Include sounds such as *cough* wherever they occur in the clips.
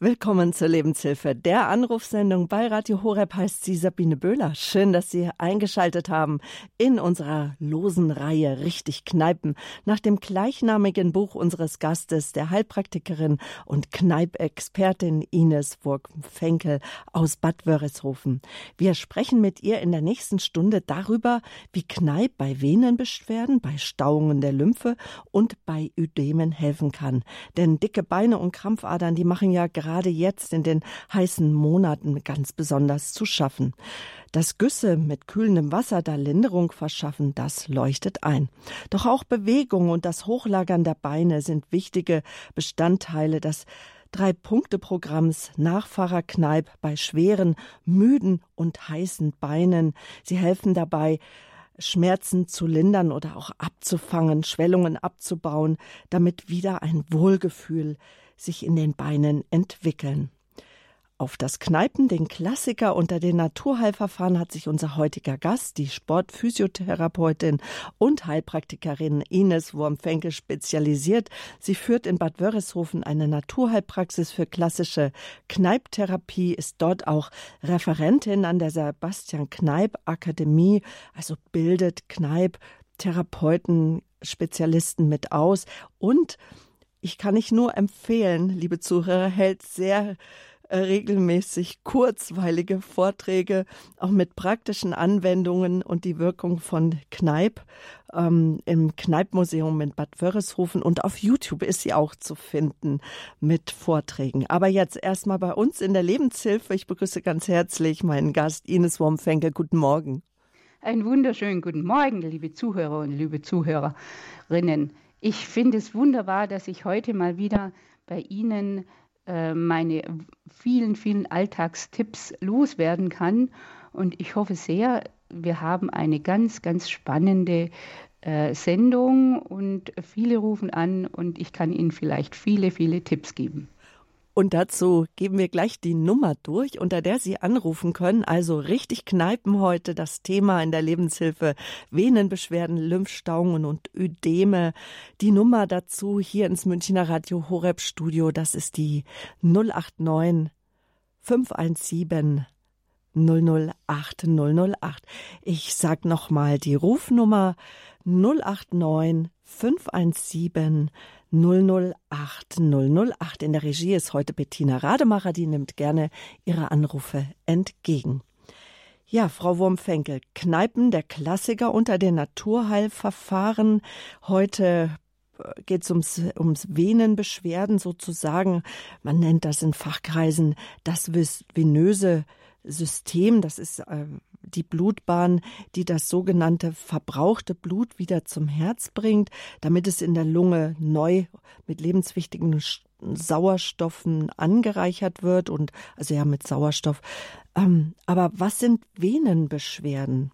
Willkommen zur Lebenshilfe, der Anrufsendung bei Radio Horeb heißt sie Sabine Böhler. Schön, dass Sie eingeschaltet haben in unserer losen Reihe Richtig Kneipen nach dem gleichnamigen Buch unseres Gastes, der Heilpraktikerin und Kneipexpertin Ines Wurg-Fenkel aus Bad Wörishofen. Wir sprechen mit ihr in der nächsten Stunde darüber, wie Kneip bei Venenbeschwerden, bei Stauungen der Lymphe und bei Ödemen helfen kann. Denn dicke Beine und Krampfadern, die machen ja gerade gerade jetzt in den heißen Monaten ganz besonders zu schaffen. Dass Güsse mit kühlendem Wasser da Linderung verschaffen, das leuchtet ein. Doch auch Bewegung und das Hochlagern der Beine sind wichtige Bestandteile des Drei-Punkte-Programms Nachfahrerkneip bei schweren, müden und heißen Beinen. Sie helfen dabei, Schmerzen zu lindern oder auch abzufangen, Schwellungen abzubauen, damit wieder ein Wohlgefühl sich in den Beinen entwickeln. Auf das Kneipen, den Klassiker unter den Naturheilverfahren, hat sich unser heutiger Gast, die Sportphysiotherapeutin und Heilpraktikerin Ines Wurmfenke spezialisiert. Sie führt in Bad Wörishofen eine Naturheilpraxis für klassische Kneiptherapie, ist dort auch Referentin an der Sebastian Kneip Akademie, also bildet Kneip Therapeuten, Spezialisten mit aus und ich kann nicht nur empfehlen, liebe Zuhörer, hält sehr äh, regelmäßig kurzweilige Vorträge, auch mit praktischen Anwendungen und die Wirkung von Kneip ähm, im Kneipmuseum in Bad Wörishofen und auf YouTube ist sie auch zu finden mit Vorträgen. Aber jetzt erstmal bei uns in der Lebenshilfe. Ich begrüße ganz herzlich meinen Gast Ines Wormfenke. Guten Morgen. Einen wunderschönen guten Morgen, liebe Zuhörer und liebe Zuhörerinnen. Ich finde es wunderbar, dass ich heute mal wieder bei Ihnen äh, meine vielen, vielen Alltagstipps loswerden kann. Und ich hoffe sehr, wir haben eine ganz, ganz spannende äh, Sendung und viele rufen an und ich kann Ihnen vielleicht viele, viele Tipps geben. Und dazu geben wir gleich die Nummer durch, unter der Sie anrufen können. Also richtig kneipen heute das Thema in der Lebenshilfe. Venenbeschwerden, Lymphstauungen und Ödeme. Die Nummer dazu hier ins Münchner Radio Horeb Studio, das ist die 089 517 008 008. Ich sag nochmal die Rufnummer 089 517 008 008. In der Regie ist heute Bettina Rademacher, die nimmt gerne ihre Anrufe entgegen. Ja, Frau Wurmfenkel, Kneipen, der Klassiker unter den Naturheilverfahren. Heute äh, geht es ums, ums Venenbeschwerden sozusagen. Man nennt das in Fachkreisen das venöse System. Das ist äh, die Blutbahn, die das sogenannte verbrauchte Blut wieder zum Herz bringt, damit es in der Lunge neu mit lebenswichtigen Sauerstoffen angereichert wird und also ja mit Sauerstoff. Ähm, aber was sind Venenbeschwerden?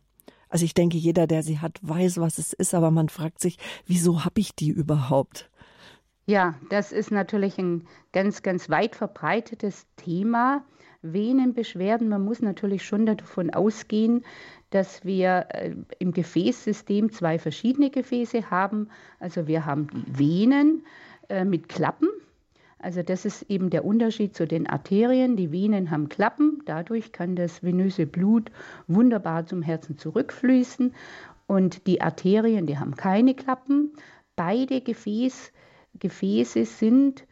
Also ich denke, jeder, der sie hat, weiß, was es ist, aber man fragt sich, wieso habe ich die überhaupt? Ja, das ist natürlich ein ganz, ganz weit verbreitetes Thema. Venenbeschwerden. Man muss natürlich schon davon ausgehen, dass wir äh, im Gefäßsystem zwei verschiedene Gefäße haben. Also wir haben die Venen äh, mit Klappen. Also das ist eben der Unterschied zu den Arterien. Die Venen haben Klappen, dadurch kann das venöse Blut wunderbar zum Herzen zurückfließen. Und die Arterien, die haben keine Klappen. Beide Gefäß, Gefäße sind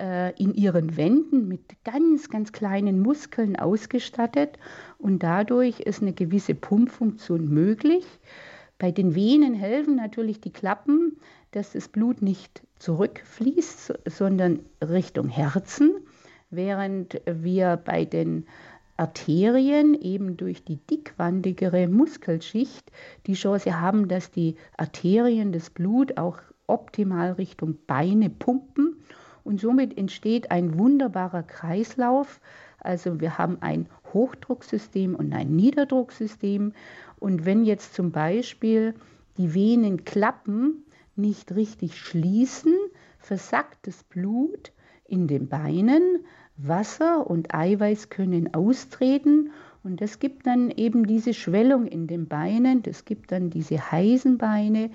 äh, in ihren Wänden mit ganz, ganz kleinen Muskeln ausgestattet und dadurch ist eine gewisse Pumpfunktion möglich. Bei den Venen helfen natürlich die Klappen, dass das Blut nicht zurückfließt, sondern Richtung Herzen, während wir bei den Arterien eben durch die dickwandigere Muskelschicht die Chance haben, dass die Arterien das Blut auch optimal Richtung Beine pumpen und somit entsteht ein wunderbarer Kreislauf. Also wir haben ein Hochdrucksystem und ein Niederdrucksystem. Und wenn jetzt zum Beispiel die Venenklappen nicht richtig schließen, versackt das Blut in den Beinen, Wasser und Eiweiß können austreten und das gibt dann eben diese Schwellung in den Beinen, das gibt dann diese heißen Beine,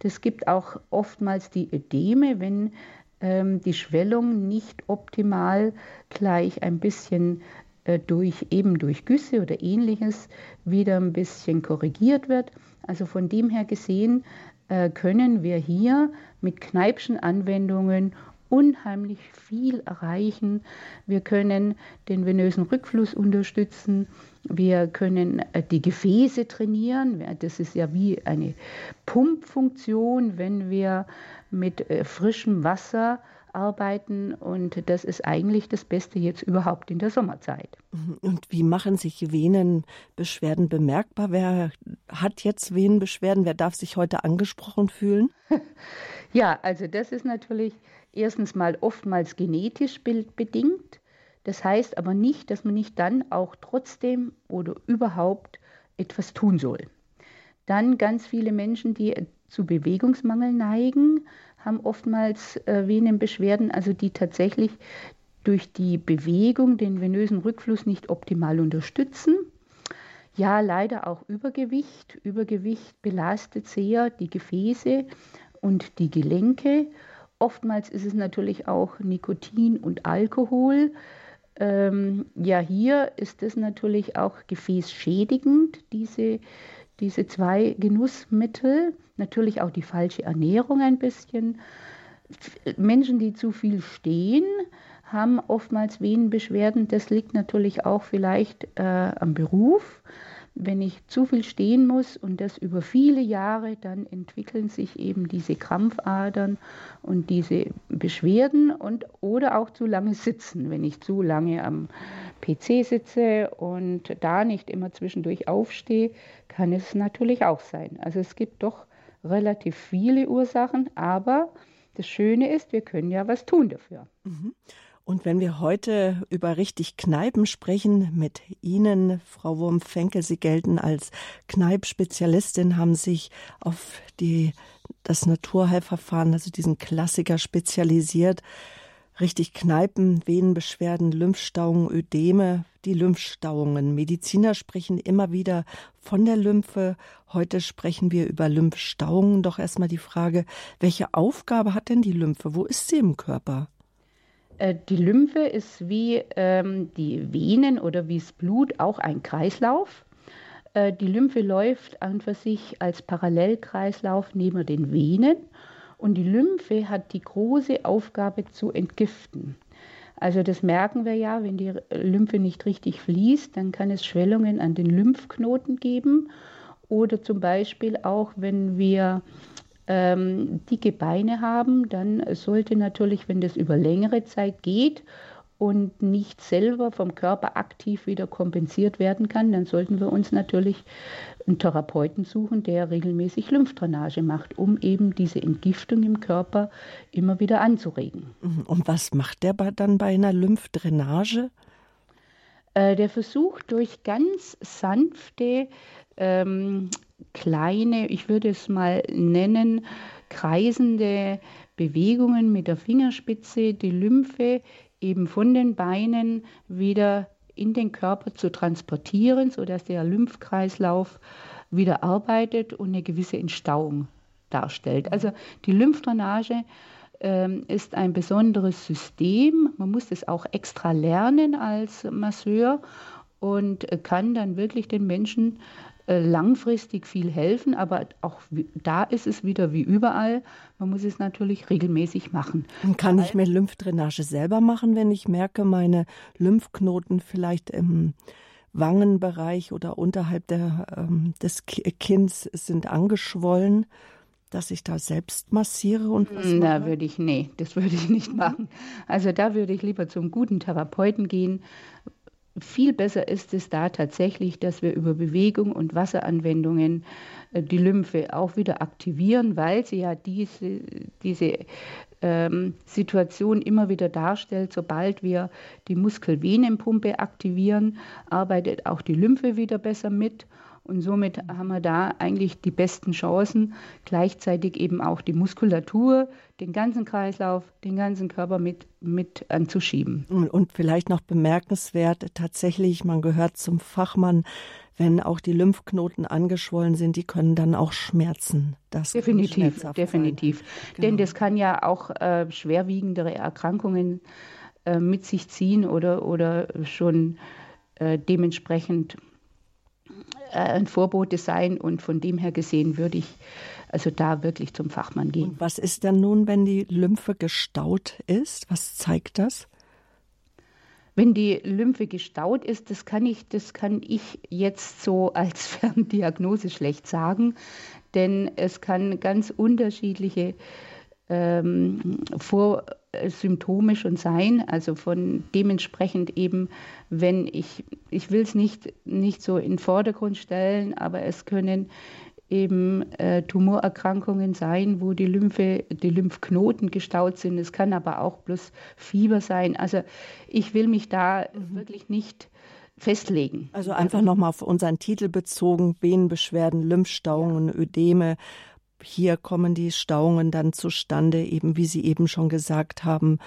das gibt auch oftmals die Ödeme, wenn ähm, die Schwellung nicht optimal gleich ein bisschen äh, durch eben durch Güsse oder ähnliches wieder ein bisschen korrigiert wird. Also von dem her gesehen äh, können wir hier mit Kneipschen Anwendungen unheimlich viel erreichen. Wir können den venösen Rückfluss unterstützen. Wir können äh, die Gefäße trainieren. Das ist ja wie eine Pumpfunktion, wenn wir mit äh, frischem Wasser arbeiten und das ist eigentlich das Beste jetzt überhaupt in der Sommerzeit. Mhm. Und wie machen sich Venenbeschwerden bemerkbar? Wer hat jetzt Venenbeschwerden? Wer darf sich heute angesprochen fühlen? *laughs* ja, also das ist natürlich erstens mal oftmals genetisch bedingt. Das heißt aber nicht, dass man nicht dann auch trotzdem oder überhaupt etwas tun soll. Dann ganz viele Menschen, die zu Bewegungsmangel neigen, haben oftmals äh, Venenbeschwerden, also die tatsächlich durch die Bewegung den venösen Rückfluss nicht optimal unterstützen. Ja, leider auch Übergewicht. Übergewicht belastet sehr die Gefäße und die Gelenke. Oftmals ist es natürlich auch Nikotin und Alkohol. Ähm, ja, hier ist es natürlich auch gefäßschädigend, diese, diese zwei Genussmittel. Natürlich auch die falsche Ernährung ein bisschen. Menschen, die zu viel stehen, haben oftmals Venenbeschwerden. Das liegt natürlich auch vielleicht äh, am Beruf wenn ich zu viel stehen muss und das über viele Jahre, dann entwickeln sich eben diese Krampfadern und diese Beschwerden und oder auch zu lange sitzen. Wenn ich zu lange am PC sitze und da nicht immer zwischendurch aufstehe, kann es natürlich auch sein. Also es gibt doch relativ viele Ursachen, aber das Schöne ist, wir können ja was tun dafür. Mhm. Und wenn wir heute über richtig Kneipen sprechen mit Ihnen, Frau Wurm-Fenkel, Sie gelten als Kneipspezialistin, haben sich auf die, das Naturheilverfahren, also diesen Klassiker spezialisiert. Richtig Kneipen, Venenbeschwerden, Lymphstauungen, Ödeme, die Lymphstauungen. Mediziner sprechen immer wieder von der Lymphe. Heute sprechen wir über Lymphstauungen. Doch erstmal die Frage, welche Aufgabe hat denn die Lymphe? Wo ist sie im Körper? Äh, die Lymphe ist wie ähm, die Venen oder wie das Blut auch ein Kreislauf. Äh, die Lymphe läuft an für sich als Parallelkreislauf neben den Venen und die Lymphe hat die große Aufgabe zu entgiften. Also das merken wir ja, wenn die Lymphe nicht richtig fließt, dann kann es Schwellungen an den Lymphknoten geben oder zum Beispiel auch, wenn wir ähm, dicke Beine haben, dann sollte natürlich, wenn das über längere Zeit geht und nicht selber vom Körper aktiv wieder kompensiert werden kann, dann sollten wir uns natürlich einen Therapeuten suchen, der regelmäßig Lymphdrainage macht, um eben diese Entgiftung im Körper immer wieder anzuregen. Mhm. Und was macht der dann bei einer Lymphdrainage? Äh, der versucht durch ganz sanfte ähm, kleine, ich würde es mal nennen, kreisende Bewegungen mit der Fingerspitze, die Lymphe eben von den Beinen wieder in den Körper zu transportieren, sodass der Lymphkreislauf wieder arbeitet und eine gewisse Entstauung darstellt. Also die Lymphdrainage ähm, ist ein besonderes System. Man muss es auch extra lernen als Masseur und kann dann wirklich den Menschen äh, langfristig viel helfen, aber auch da ist es wieder wie überall. Man muss es natürlich regelmäßig machen. Und kann ich mir Lymphdrainage selber machen, wenn ich merke, meine Lymphknoten vielleicht im Wangenbereich oder unterhalb der, ähm, des Kinns sind angeschwollen? dass ich da selbst massiere und was Na, mache? würde ich, nee, das *laughs* würde ich nicht machen. Also da würde ich lieber zum guten Therapeuten gehen, viel besser ist es da tatsächlich, dass wir über Bewegung und Wasseranwendungen äh, die Lymphe auch wieder aktivieren, weil sie ja diese, diese ähm, Situation immer wieder darstellt. Sobald wir die Muskelvenenpumpe aktivieren, arbeitet auch die Lymphe wieder besser mit. Und somit haben wir da eigentlich die besten Chancen, gleichzeitig eben auch die Muskulatur, den ganzen Kreislauf, den ganzen Körper mit, mit anzuschieben. Und vielleicht noch bemerkenswert, tatsächlich, man gehört zum Fachmann, wenn auch die Lymphknoten angeschwollen sind, die können dann auch schmerzen. Das definitiv, definitiv. Genau. Denn das kann ja auch äh, schwerwiegendere Erkrankungen äh, mit sich ziehen oder, oder schon äh, dementsprechend ein Vorbote sein und von dem her gesehen würde ich also da wirklich zum Fachmann gehen. Und was ist denn nun, wenn die Lymphe gestaut ist? Was zeigt das? Wenn die Lymphe gestaut ist, das kann ich, das kann ich jetzt so *laughs* als Ferndiagnose schlecht sagen, denn es kann ganz unterschiedliche ähm, Vorsymptome schon sein, also von dementsprechend eben, wenn ich, ich will es nicht, nicht so in den Vordergrund stellen, aber es können eben äh, Tumorerkrankungen sein, wo die Lymphe, die Lymphknoten gestaut sind. Es kann aber auch bloß Fieber sein. Also ich will mich da mhm. wirklich nicht festlegen. Also einfach nochmal auf unseren Titel bezogen, Venenbeschwerden, Lymphstauungen, ja. Ödeme, hier kommen die Stauungen dann zustande, eben wie Sie eben schon gesagt haben,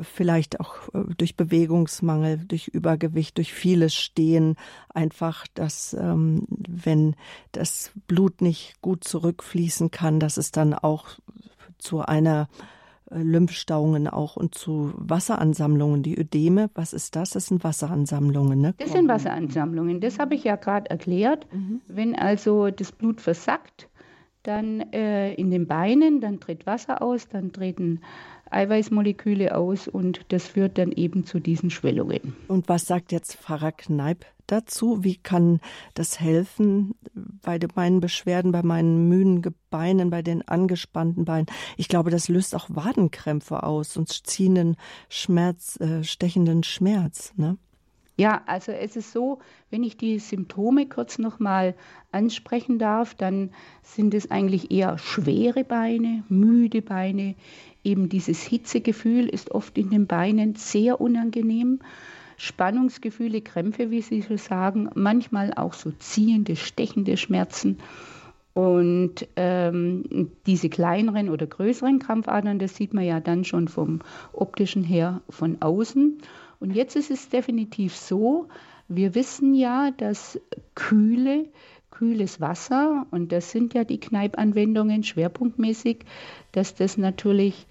vielleicht auch äh, durch Bewegungsmangel, durch Übergewicht, durch vieles Stehen, einfach, dass ähm, wenn das Blut nicht gut zurückfließen kann, dass es dann auch zu einer äh, Lymphstauungen auch und zu Wasseransammlungen. Die Ödeme, was ist das? Das sind Wasseransammlungen, ne? Das sind Wasseransammlungen. Das habe ich ja gerade erklärt. Mhm. Wenn also das Blut versackt, dann äh, in den Beinen, dann tritt Wasser aus, dann treten Eiweißmoleküle aus und das führt dann eben zu diesen Schwellungen. Und was sagt jetzt Pfarrer Kneip dazu? Wie kann das helfen bei meinen Beschwerden, bei meinen müden Beinen, bei den angespannten Beinen? Ich glaube, das löst auch Wadenkrämpfe aus und ziehenden Schmerz, äh, stechenden Schmerz. Ne? Ja, also es ist so, wenn ich die Symptome kurz nochmal ansprechen darf, dann sind es eigentlich eher schwere Beine, müde Beine. Eben dieses Hitzegefühl ist oft in den Beinen sehr unangenehm. Spannungsgefühle, Krämpfe, wie Sie so sagen, manchmal auch so ziehende, stechende Schmerzen. Und ähm, diese kleineren oder größeren Krampfadern, das sieht man ja dann schon vom optischen her von außen. Und jetzt ist es definitiv so, wir wissen ja, dass kühle, kühles Wasser, und das sind ja die Kneipanwendungen schwerpunktmäßig, dass das natürlich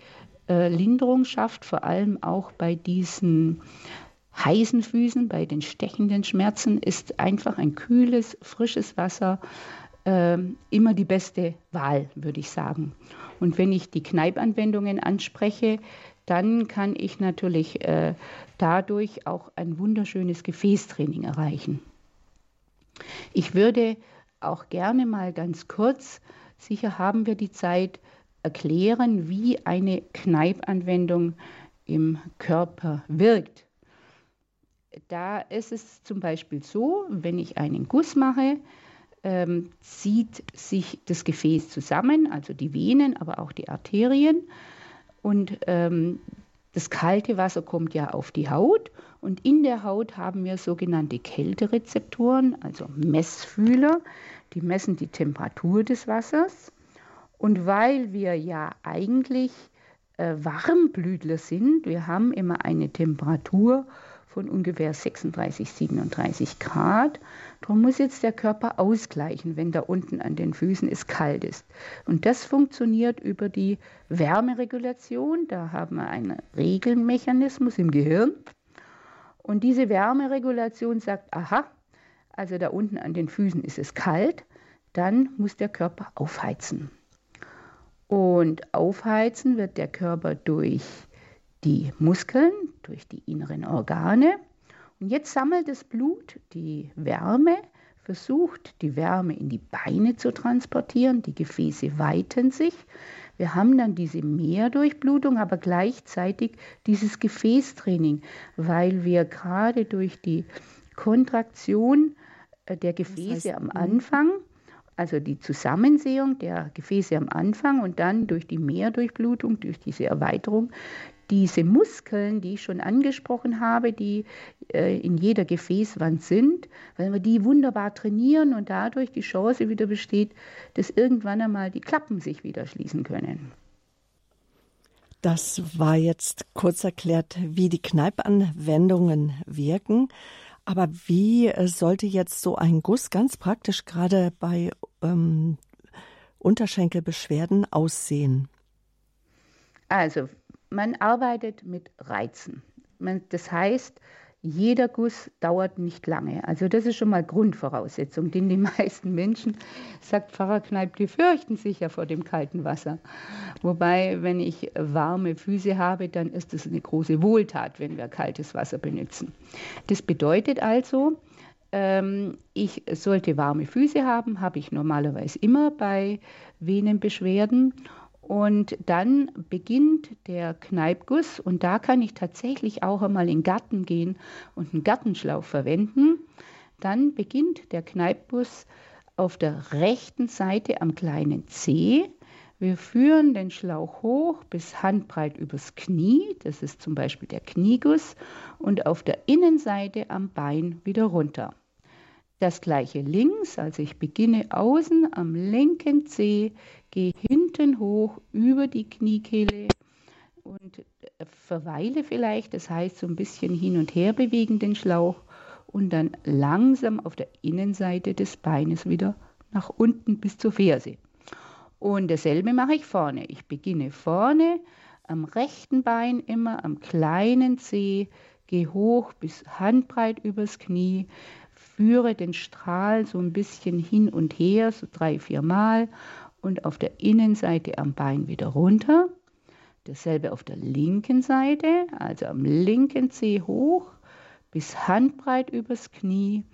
äh, Linderung schafft, vor allem auch bei diesen heißen Füßen, bei den stechenden Schmerzen, ist einfach ein kühles, frisches Wasser äh, immer die beste Wahl, würde ich sagen. Und wenn ich die Kneipanwendungen anspreche, dann kann ich natürlich äh, dadurch auch ein wunderschönes Gefäßtraining erreichen. Ich würde auch gerne mal ganz kurz, sicher haben wir die Zeit, erklären, wie eine Kneipanwendung im Körper wirkt. Da ist es zum Beispiel so, wenn ich einen Guss mache, ähm, zieht sich das Gefäß zusammen, also die Venen, aber auch die Arterien. Und ähm, das kalte Wasser kommt ja auf die Haut und in der Haut haben wir sogenannte Kälterezeptoren, also Messfühler, die messen die Temperatur des Wassers. Und weil wir ja eigentlich äh, Warmblütler sind, wir haben immer eine Temperatur von ungefähr 36, 37 Grad. Darum muss jetzt der Körper ausgleichen, wenn da unten an den Füßen es kalt ist. Und das funktioniert über die Wärmeregulation. Da haben wir einen Regelmechanismus im Gehirn. Und diese Wärmeregulation sagt, aha, also da unten an den Füßen ist es kalt, dann muss der Körper aufheizen. Und aufheizen wird der Körper durch die Muskeln, durch die inneren Organe. Und jetzt sammelt das Blut die Wärme, versucht die Wärme in die Beine zu transportieren, die Gefäße weiten sich. Wir haben dann diese Mehrdurchblutung, aber gleichzeitig dieses Gefäßtraining, weil wir gerade durch die Kontraktion äh, der Gefäße das heißt, am Anfang, also die Zusammensehung der Gefäße am Anfang und dann durch die Mehrdurchblutung, durch diese Erweiterung, diese Muskeln, die ich schon angesprochen habe, die äh, in jeder Gefäßwand sind, wenn wir die wunderbar trainieren und dadurch die Chance wieder besteht, dass irgendwann einmal die Klappen sich wieder schließen können. Das war jetzt kurz erklärt, wie die Kneipanwendungen wirken. Aber wie äh, sollte jetzt so ein Guss ganz praktisch gerade bei ähm, Unterschenkelbeschwerden aussehen? Also, man arbeitet mit Reizen. Man, das heißt, jeder Guss dauert nicht lange. Also das ist schon mal Grundvoraussetzung, denn die *laughs* meisten Menschen, sagt Pfarrer Kneip, die fürchten sich ja vor dem kalten Wasser. Wobei, wenn ich warme Füße habe, dann ist es eine große Wohltat, wenn wir kaltes Wasser benutzen. Das bedeutet also, ähm, ich sollte warme Füße haben, habe ich normalerweise immer bei Venenbeschwerden. Und dann beginnt der Kneipguss und da kann ich tatsächlich auch einmal in den Garten gehen und einen Gartenschlauch verwenden. Dann beginnt der Kneipguss auf der rechten Seite am kleinen Zeh. Wir führen den Schlauch hoch bis handbreit übers Knie, das ist zum Beispiel der Knieguss, und auf der Innenseite am Bein wieder runter. Das gleiche links, also ich beginne außen am linken Zeh, gehe hinten hoch über die Kniekehle und äh, verweile vielleicht, das heißt so ein bisschen hin und her bewegen den Schlauch und dann langsam auf der Innenseite des Beines wieder nach unten bis zur Ferse. Und dasselbe mache ich vorne. Ich beginne vorne am rechten Bein immer am kleinen Zeh, gehe hoch bis handbreit übers Knie, führe den Strahl so ein bisschen hin und her, so drei, vier Mal und auf der Innenseite am Bein wieder runter. Dasselbe auf der linken Seite, also am linken Zeh hoch bis handbreit übers Knie,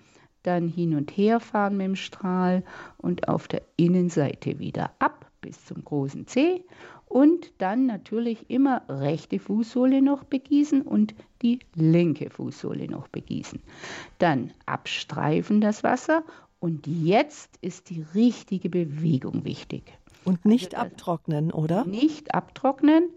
dann hin und her fahren mit dem Strahl und auf der Innenseite wieder ab bis zum großen Zeh und dann natürlich immer rechte Fußsohle noch begießen und die linke Fußsohle noch begießen. Dann abstreifen das Wasser und jetzt ist die richtige Bewegung wichtig. Und nicht also abtrocknen, oder? Nicht abtrocknen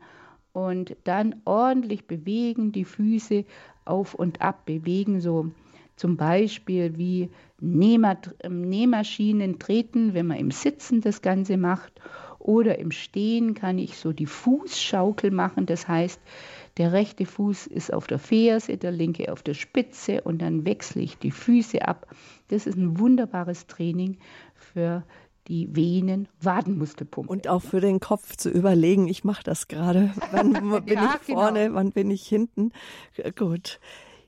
und dann ordentlich bewegen, die Füße auf und ab bewegen, so zum Beispiel wie Nähmaschinen treten, wenn man im Sitzen das Ganze macht oder im Stehen kann ich so die Fußschaukel machen. Das heißt, der rechte Fuß ist auf der Ferse, der linke auf der Spitze und dann wechsle ich die Füße ab. Das ist ein wunderbares Training für die Venen, Wadenmuskelpumpe. Und auch für den Kopf zu überlegen, ich mache das gerade. Wann *laughs* bin ja, ich vorne, genau. wann bin ich hinten? Gut.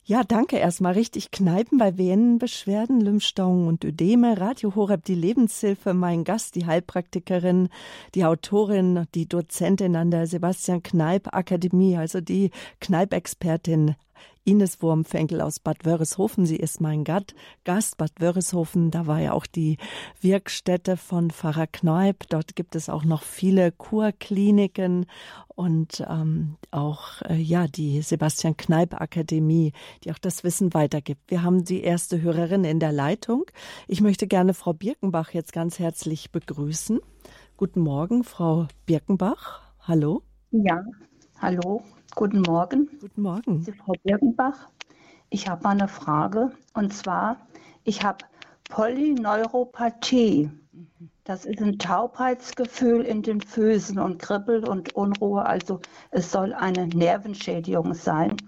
Ja, danke erstmal. Richtig Kneipen bei Venenbeschwerden, Lymphstauungen und Ödeme. Radio Horeb, die Lebenshilfe. Mein Gast, die Heilpraktikerin, die Autorin, die Dozentin an der Sebastian Kneip Akademie, also die Kneipexpertin Ines Wurmfenkel aus Bad Wörishofen. Sie ist mein Gast, Bad Wörishofen. Da war ja auch die Wirkstätte von Pfarrer Kneip. Dort gibt es auch noch viele Kurkliniken und ähm, auch äh, ja die Sebastian Kneip Akademie, die auch das Wissen weitergibt. Wir haben die erste Hörerin in der Leitung. Ich möchte gerne Frau Birkenbach jetzt ganz herzlich begrüßen. Guten Morgen, Frau Birkenbach. Hallo. Ja, hallo. Guten Morgen. Guten Morgen. Sie Frau Birkenbach. Ich habe mal eine Frage. Und zwar, ich habe Polyneuropathie. Das ist ein Taubheitsgefühl in den Füßen und Kribbel und Unruhe. Also es soll eine Nervenschädigung sein.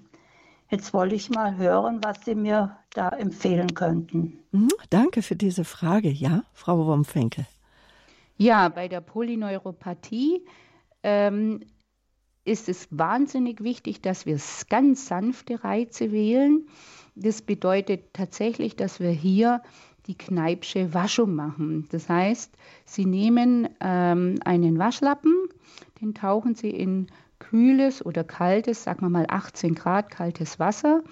Jetzt wollte ich mal hören, was Sie mir da empfehlen könnten. Mhm, danke für diese Frage. Ja, Frau Womfenkel. Ja, bei der Polyneuropathie ähm, ist es wahnsinnig wichtig, dass wir ganz sanfte Reize wählen. Das bedeutet tatsächlich, dass wir hier die Kneipsche Waschung machen. Das heißt, Sie nehmen ähm, einen Waschlappen, den tauchen Sie in kühles oder kaltes, sagen wir mal 18 Grad kaltes Wasser,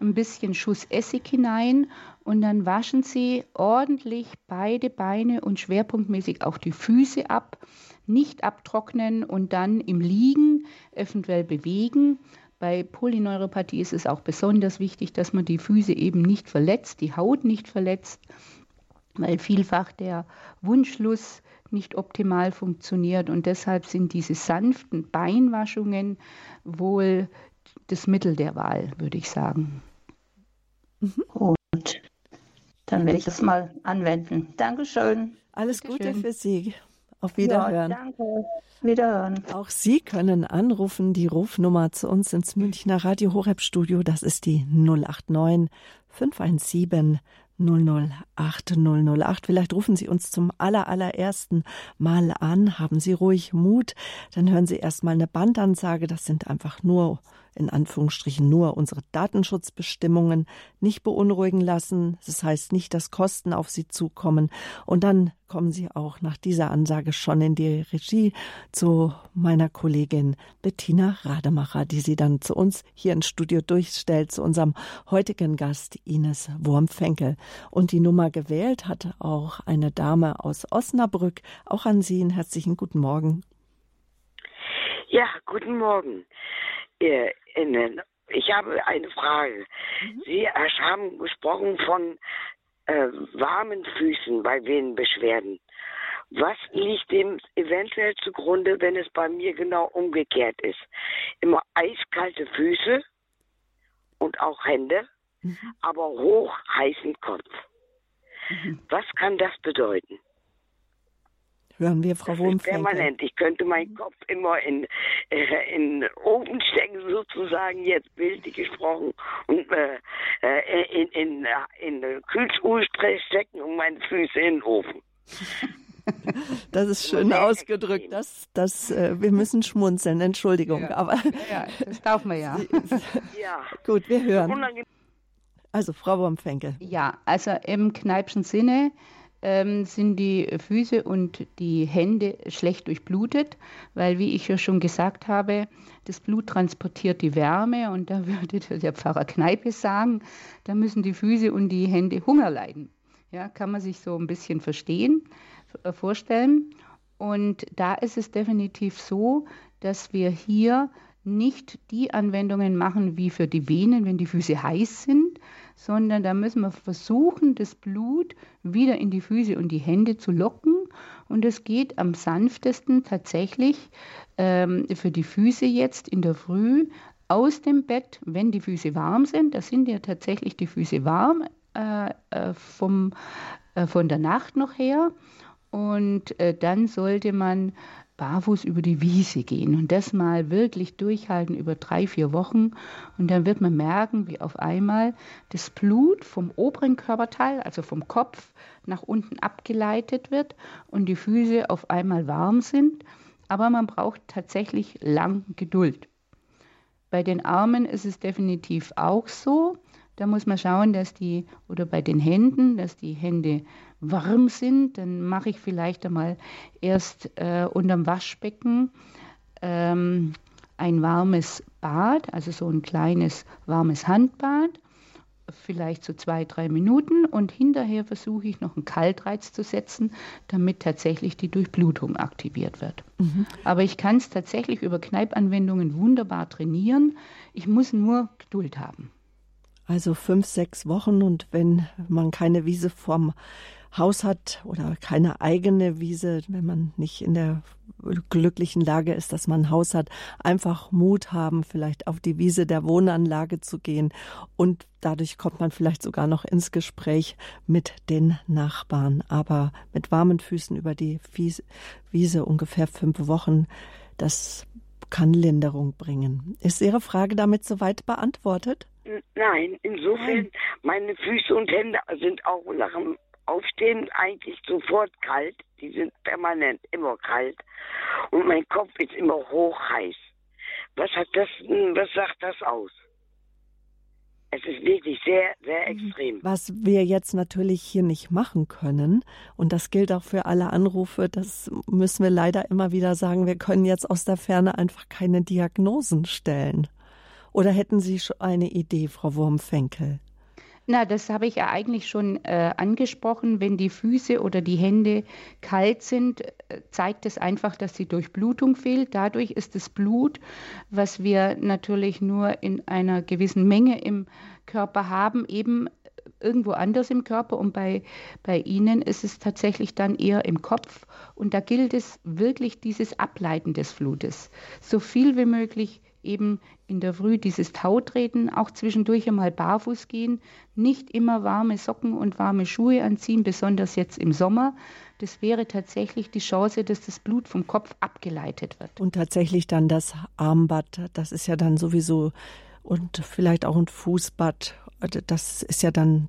ein bisschen Schuss Essig hinein und dann waschen Sie ordentlich beide Beine und schwerpunktmäßig auch die Füße ab nicht abtrocknen und dann im Liegen eventuell bewegen. Bei Polyneuropathie ist es auch besonders wichtig, dass man die Füße eben nicht verletzt, die Haut nicht verletzt. weil vielfach der Wunschschluss nicht optimal funktioniert. Und deshalb sind diese sanften Beinwaschungen wohl das Mittel der Wahl, würde ich sagen. Mhm. Gut, dann werde ich das mal anwenden. Dankeschön. Alles Gute für Sie. Auf Wiederhören. Ja, danke. Wiederhören. Auch Sie können anrufen. Die Rufnummer zu uns ins Münchner Radio Horeb Studio, das ist die 089 517 008 008. Vielleicht rufen Sie uns zum allerallerersten Mal an. Haben Sie ruhig Mut. Dann hören Sie erstmal eine Bandansage. Das sind einfach nur in Anführungsstrichen nur unsere Datenschutzbestimmungen nicht beunruhigen lassen. Das heißt nicht, dass Kosten auf Sie zukommen. Und dann kommen Sie auch nach dieser Ansage schon in die Regie zu meiner Kollegin Bettina Rademacher, die Sie dann zu uns hier ins Studio durchstellt, zu unserem heutigen Gast Ines Wurmfenkel. Und die Nummer gewählt hat auch eine Dame aus Osnabrück. Auch an Sie einen herzlichen guten Morgen. Ja, guten Morgen. Äh, Innen. Ich habe eine Frage. Mhm. Sie haben gesprochen von äh, warmen Füßen bei Venenbeschwerden. Was liegt dem eventuell zugrunde, wenn es bei mir genau umgekehrt ist? Immer eiskalte Füße und auch Hände, mhm. aber hoch heißen Kopf. Mhm. Was kann das bedeuten? Hören wir Frau Wurmfenkel. Permanent. Ich könnte meinen Kopf immer in, äh, in Ofen stecken, sozusagen, jetzt bildlich gesprochen, und äh, äh in, in, in, in Kühltruhe stecken und meine Füße in den Ofen. *laughs* Das ist schön ausgedrückt. Das, das, äh, wir müssen schmunzeln, Entschuldigung. Ja. Aber ja, das darf man ja. *laughs* *laughs* ja. Gut, wir hören. Also, Frau Wurmfenkel. Ja, also im Kneipschen Sinne ähm, sind die Füße und die Hände schlecht durchblutet, weil, wie ich ja schon gesagt habe, das Blut transportiert die Wärme und da würde *laughs* der Pfarrer Kneipe sagen, da müssen die Füße und die Hände Hunger leiden. Ja, kann man sich so ein bisschen verstehen, äh, vorstellen. Und da ist es definitiv so, dass wir hier nicht die Anwendungen machen wie für die Venen, wenn die Füße heiß sind, sondern da müssen wir versuchen, das Blut wieder in die Füße und die Hände zu locken. Und es geht am sanftesten tatsächlich ähm, für die Füße jetzt in der Früh aus dem Bett, wenn die Füße warm sind. Da sind ja tatsächlich die Füße warm äh, äh vom, äh, von der Nacht noch her. Und äh, dann sollte man barfuß über die Wiese gehen und das mal wirklich durchhalten über drei, vier Wochen. Und dann wird man merken, wie auf einmal das Blut vom oberen Körperteil, also vom Kopf, nach unten abgeleitet wird und die Füße auf einmal warm sind. Aber man braucht tatsächlich lang Geduld. Bei den Armen ist es definitiv auch so. Da muss man schauen, dass die, oder bei den Händen, dass die Hände warm sind, dann mache ich vielleicht einmal erst äh, unterm Waschbecken ähm, ein warmes Bad, also so ein kleines warmes Handbad, vielleicht so zwei, drei Minuten und hinterher versuche ich noch einen Kaltreiz zu setzen, damit tatsächlich die Durchblutung aktiviert wird. Mhm. Aber ich kann es tatsächlich über Kneipanwendungen wunderbar trainieren. Ich muss nur Geduld haben. Also fünf, sechs Wochen und wenn man keine Wiese vom Haus hat oder keine eigene Wiese, wenn man nicht in der glücklichen Lage ist, dass man ein Haus hat, einfach Mut haben, vielleicht auf die Wiese der Wohnanlage zu gehen und dadurch kommt man vielleicht sogar noch ins Gespräch mit den Nachbarn. Aber mit warmen Füßen über die Wiese ungefähr fünf Wochen, das kann Linderung bringen. Ist Ihre Frage damit soweit beantwortet? Nein, insofern, meine Füße und Hände sind auch nach dem Aufstehen eigentlich sofort kalt. Die sind permanent immer kalt. Und mein Kopf ist immer hochheiß. Was hat das, was sagt das aus? Es ist wirklich sehr, sehr mhm. extrem. Was wir jetzt natürlich hier nicht machen können, und das gilt auch für alle Anrufe, das müssen wir leider immer wieder sagen, wir können jetzt aus der Ferne einfach keine Diagnosen stellen. Oder hätten Sie schon eine Idee, Frau Wurmfenkel? Na, das habe ich ja eigentlich schon äh, angesprochen. Wenn die Füße oder die Hände kalt sind, äh, zeigt es einfach, dass die Durchblutung fehlt. Dadurch ist das Blut, was wir natürlich nur in einer gewissen Menge im Körper haben, eben irgendwo anders im Körper und bei, bei Ihnen ist es tatsächlich dann eher im Kopf und da gilt es wirklich dieses Ableiten des Flutes. So viel wie möglich eben in der Früh dieses Tau treten, auch zwischendurch einmal barfuß gehen, nicht immer warme Socken und warme Schuhe anziehen, besonders jetzt im Sommer. Das wäre tatsächlich die Chance, dass das Blut vom Kopf abgeleitet wird. Und tatsächlich dann das Armbad, das ist ja dann sowieso und vielleicht auch ein Fußbad, das ist ja dann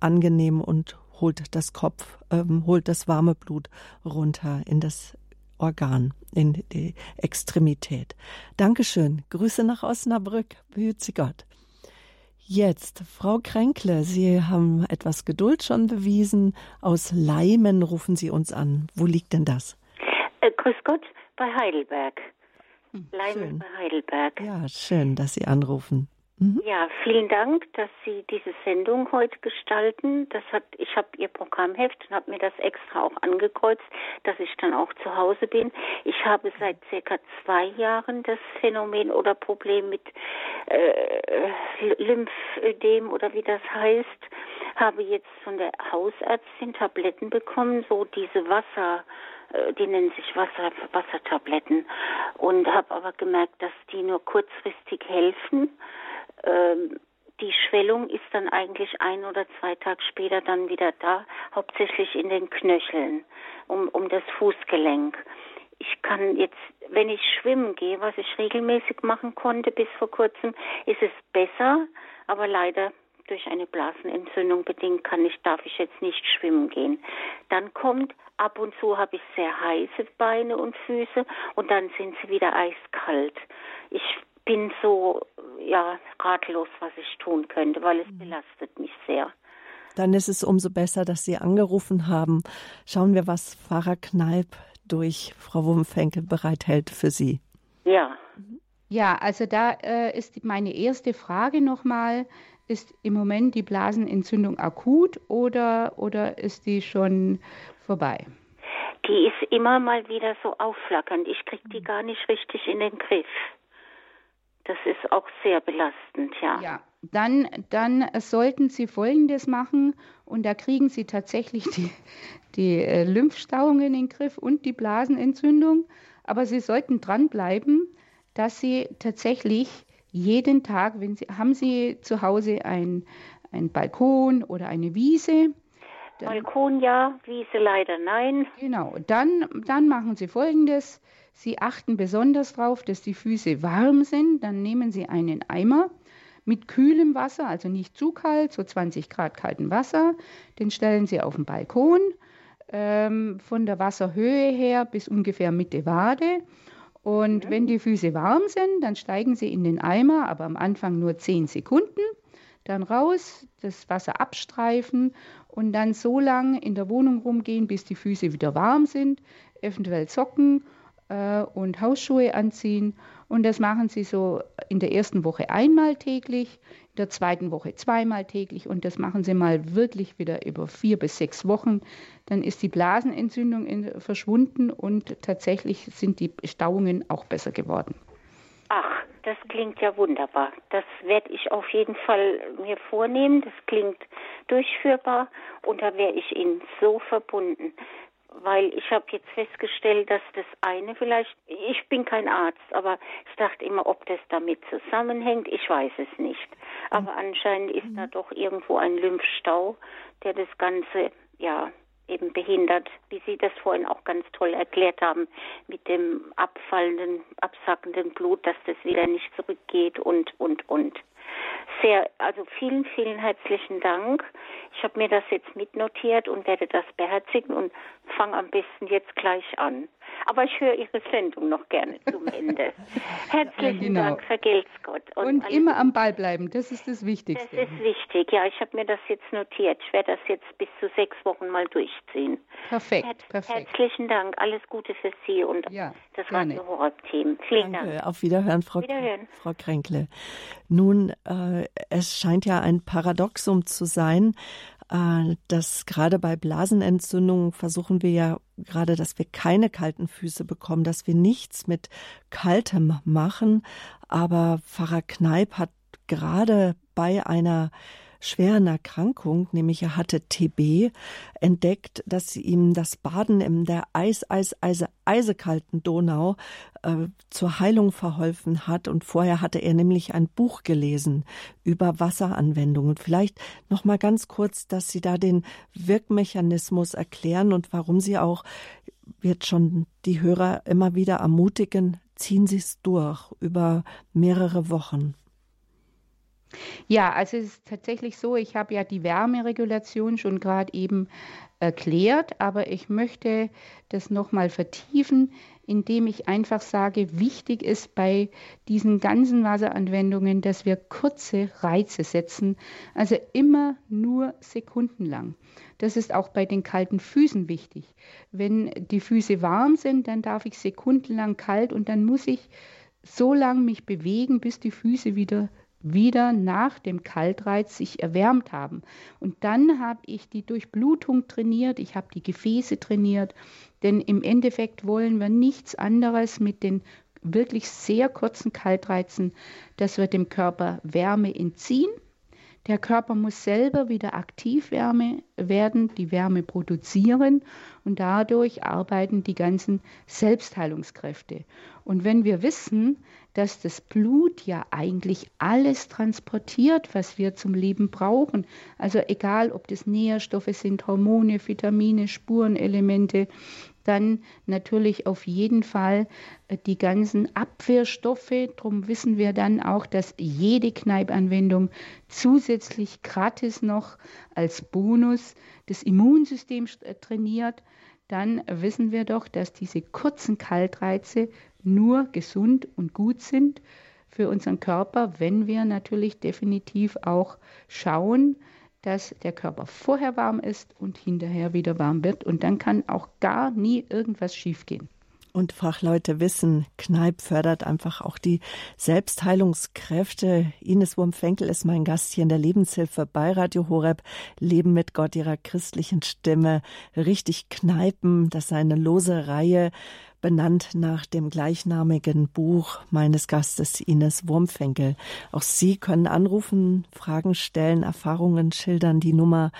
angenehm und holt das Kopf, ähm, holt das warme Blut runter in das Organ, in die Extremität. Dankeschön. Grüße nach Osnabrück. Behüt Sie Gott. Jetzt, Frau Kränkle, Sie haben etwas Geduld schon bewiesen. Aus Leimen rufen Sie uns an. Wo liegt denn das? Äh, grüß Gott, bei Heidelberg. Hm, Leimen bei Heidelberg. Ja, schön, dass Sie anrufen. Mhm. Ja, vielen Dank, dass Sie diese Sendung heute gestalten. Das hat, ich habe Ihr Programmheft und habe mir das extra auch angekreuzt, dass ich dann auch zu Hause bin. Ich habe seit circa zwei Jahren das Phänomen oder Problem mit äh, Lymphödem oder wie das heißt. Habe jetzt von der Hausärztin Tabletten bekommen, so diese Wasser äh, die nennen sich Wasser, Wassertabletten und habe aber gemerkt, dass die nur kurzfristig helfen ähm, die Schwellung ist dann eigentlich ein oder zwei Tage später dann wieder da, hauptsächlich in den Knöcheln, um, um das Fußgelenk. Ich kann jetzt, wenn ich schwimmen gehe, was ich regelmäßig machen konnte bis vor kurzem, ist es besser, aber leider durch eine Blasenentzündung bedingt kann ich, darf ich jetzt nicht schwimmen gehen. Dann kommt, ab und zu habe ich sehr heiße Beine und Füße und dann sind sie wieder eiskalt. Ich bin so ja ratlos, was ich tun könnte, weil es mhm. belastet mich sehr. Dann ist es umso besser, dass Sie angerufen haben. Schauen wir, was Pfarrer Kneip durch Frau Wumfenkel bereithält für Sie. Ja. Ja, also da äh, ist meine erste Frage nochmal, ist im Moment die Blasenentzündung akut oder, oder ist die schon vorbei? Die ist immer mal wieder so aufflackernd. Ich kriege die mhm. gar nicht richtig in den Griff. Das ist auch sehr belastend, ja. Ja, dann, dann sollten Sie Folgendes machen und da kriegen Sie tatsächlich *laughs* die, die äh, Lymphstauung in den Griff und die Blasenentzündung. Aber Sie sollten dranbleiben, dass Sie tatsächlich jeden Tag, wenn Sie, haben Sie zu Hause ein, ein Balkon oder eine Wiese, dann, Balkon ja, Wiese leider nein. Genau, dann, dann machen Sie folgendes. Sie achten besonders darauf, dass die Füße warm sind. Dann nehmen Sie einen Eimer mit kühlem Wasser, also nicht zu kalt, so 20 Grad kaltem Wasser. Den stellen Sie auf den Balkon ähm, von der Wasserhöhe her bis ungefähr Mitte Wade. Und ja. wenn die Füße warm sind, dann steigen Sie in den Eimer, aber am Anfang nur 10 Sekunden. Dann raus, das Wasser abstreifen und dann so lange in der Wohnung rumgehen, bis die Füße wieder warm sind, eventuell Socken äh, und Hausschuhe anziehen. Und das machen sie so in der ersten Woche einmal täglich, in der zweiten Woche zweimal täglich und das machen sie mal wirklich wieder über vier bis sechs Wochen. Dann ist die Blasenentzündung in, verschwunden und tatsächlich sind die Stauungen auch besser geworden. Ach, das klingt ja wunderbar. Das werde ich auf jeden Fall mir vornehmen. Das klingt durchführbar und da wäre ich Ihnen so verbunden weil ich habe jetzt festgestellt, dass das eine vielleicht, ich bin kein Arzt, aber ich dachte immer, ob das damit zusammenhängt, ich weiß es nicht. Aber mhm. anscheinend ist da mhm. doch irgendwo ein Lymphstau, der das Ganze, ja, eben behindert, wie Sie das vorhin auch ganz toll erklärt haben, mit dem abfallenden, absackenden Blut, dass das wieder nicht zurückgeht und, und, und. Sehr, also vielen, vielen herzlichen Dank. Ich habe mir das jetzt mitnotiert und werde das beherzigen und fange am besten jetzt gleich an. Aber ich höre Ihre Sendung noch gerne zum *laughs* Ende. Herzlichen ja, genau. Dank, vergelt's Gott. Und, und immer am Ball bleiben, das ist das Wichtigste. Das ist wichtig, ja. Ich habe mir das jetzt notiert. Ich werde das jetzt bis zu sechs Wochen mal durchziehen. Perfekt, Her perfekt. Herzlichen Dank. Alles Gute für Sie und ja, das Radio Horror-Team. Vielen Danke. Dank. Auf Wiederhören, Frau, Wiederhören. Frau Kränkle. Nun, äh, es scheint ja ein Paradoxum zu sein, äh, dass gerade bei Blasenentzündungen versuchen wir ja gerade, dass wir keine kalten Füße bekommen, dass wir nichts mit Kaltem machen. Aber Pfarrer Kneip hat gerade bei einer schweren Erkrankung, nämlich er hatte TB, entdeckt, dass ihm das Baden in der eis, eis, eis, eisekalten Donau äh, zur Heilung verholfen hat. Und vorher hatte er nämlich ein Buch gelesen über Wasseranwendungen. Vielleicht noch mal ganz kurz, dass Sie da den Wirkmechanismus erklären und warum Sie auch wird schon die Hörer immer wieder ermutigen, ziehen Sie es durch über mehrere Wochen. Ja, also es ist tatsächlich so, ich habe ja die Wärmeregulation schon gerade eben erklärt, aber ich möchte das nochmal vertiefen, indem ich einfach sage, wichtig ist bei diesen ganzen Wasseranwendungen, dass wir kurze Reize setzen, also immer nur sekundenlang. Das ist auch bei den kalten Füßen wichtig. Wenn die Füße warm sind, dann darf ich sekundenlang kalt und dann muss ich so lange mich bewegen, bis die Füße wieder wieder nach dem Kaltreiz sich erwärmt haben. Und dann habe ich die Durchblutung trainiert, ich habe die Gefäße trainiert, denn im Endeffekt wollen wir nichts anderes mit den wirklich sehr kurzen Kaltreizen, dass wir dem Körper Wärme entziehen. Der Körper muss selber wieder aktiv Wärme werden, die Wärme produzieren und dadurch arbeiten die ganzen Selbstheilungskräfte. Und wenn wir wissen, dass das Blut ja eigentlich alles transportiert, was wir zum Leben brauchen. Also egal, ob das Nährstoffe sind, Hormone, Vitamine, Spurenelemente, dann natürlich auf jeden Fall äh, die ganzen Abwehrstoffe. Darum wissen wir dann auch, dass jede Kneipanwendung zusätzlich gratis noch als Bonus das Immunsystem äh, trainiert. Dann wissen wir doch, dass diese kurzen Kaltreize nur gesund und gut sind für unseren Körper, wenn wir natürlich definitiv auch schauen, dass der Körper vorher warm ist und hinterher wieder warm wird. Und dann kann auch gar nie irgendwas schiefgehen. Und Fachleute wissen, Kneipp fördert einfach auch die Selbstheilungskräfte. Ines Wurmfenkel ist mein Gast hier in der Lebenshilfe bei Radio Horeb. Leben mit Gott ihrer christlichen Stimme. Richtig Kneipen, das ist eine lose Reihe benannt nach dem gleichnamigen Buch meines Gastes Ines Wurmfenkel. Auch Sie können anrufen, Fragen stellen, Erfahrungen schildern. Die Nummer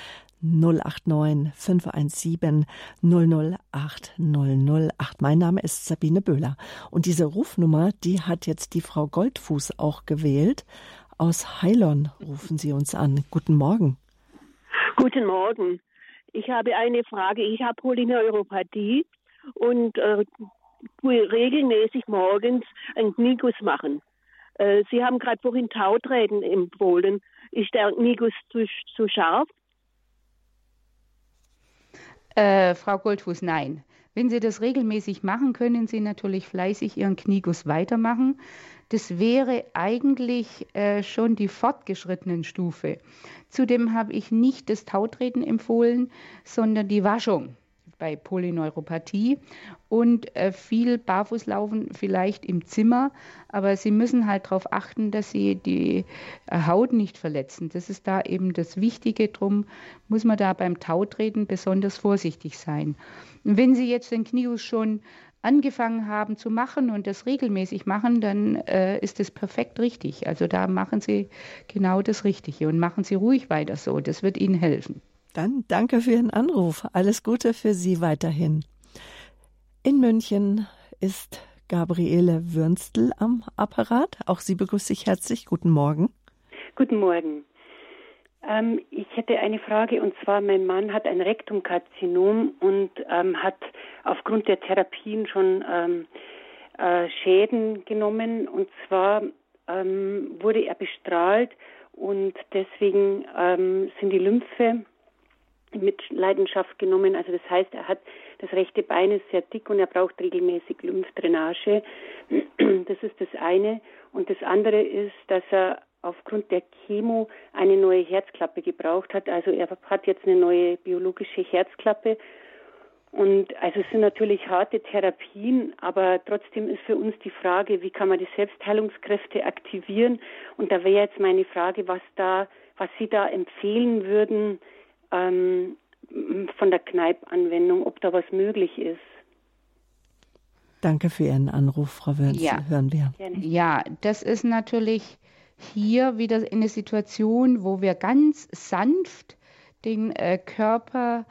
089 517 008 008. Mein Name ist Sabine Böhler. Und diese Rufnummer, die hat jetzt die Frau Goldfuß auch gewählt. Aus Heilon rufen Sie uns an. Guten Morgen. Guten Morgen. Ich habe eine Frage. Ich habe Polyneuropathie und äh, regelmäßig morgens einen Knieguss machen. Äh, Sie haben gerade vorhin Tautreten empfohlen. Ist der Knieguss zu, zu scharf? Äh, Frau Goldfuß, nein. Wenn Sie das regelmäßig machen, können Sie natürlich fleißig Ihren Knieguss weitermachen. Das wäre eigentlich äh, schon die fortgeschrittenen Stufe. Zudem habe ich nicht das Tautreten empfohlen, sondern die Waschung bei Polyneuropathie und äh, viel Barfußlaufen vielleicht im Zimmer, aber Sie müssen halt darauf achten, dass Sie die äh, Haut nicht verletzen. Das ist da eben das Wichtige. Drum muss man da beim Tautreten besonders vorsichtig sein. Und wenn Sie jetzt den Knius schon angefangen haben zu machen und das regelmäßig machen, dann äh, ist es perfekt richtig. Also da machen Sie genau das Richtige und machen Sie ruhig weiter so. Das wird Ihnen helfen. Dann danke für Ihren Anruf. Alles Gute für Sie weiterhin. In München ist Gabriele Würnstel am Apparat. Auch Sie begrüße ich herzlich. Guten Morgen. Guten Morgen. Ähm, ich hätte eine Frage und zwar, mein Mann hat ein Rektumkarzinom und ähm, hat aufgrund der Therapien schon ähm, äh, Schäden genommen und zwar ähm, wurde er bestrahlt und deswegen ähm, sind die Lymphe mit Leidenschaft genommen. Also das heißt, er hat das rechte Bein ist sehr dick und er braucht regelmäßig Lymphdrainage. *clears throat* Das ist das eine. Und das andere ist, dass er aufgrund der Chemo eine neue Herzklappe gebraucht hat. Also er hat jetzt eine neue biologische Herzklappe. Und also es sind natürlich harte Therapien, aber trotzdem ist für uns die Frage, wie kann man die Selbstheilungskräfte aktivieren? Und da wäre jetzt meine Frage, was da, was Sie da empfehlen würden, ähm, von der Kneipp-Anwendung, ob da was möglich ist. Danke für Ihren Anruf, Frau Wörns. Ja. Hören wir. Ja, das ist natürlich hier wieder in eine Situation, wo wir ganz sanft den äh, Körper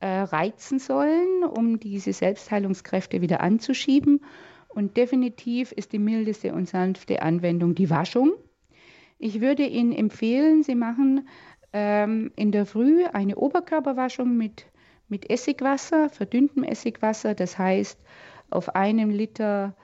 äh, reizen sollen, um diese Selbstheilungskräfte wieder anzuschieben. Und definitiv ist die mildeste und sanfte Anwendung die Waschung. Ich würde Ihnen empfehlen, Sie machen ähm, in der Früh eine Oberkörperwaschung mit, mit Essigwasser, verdünntem Essigwasser. Das heißt, auf einem Liter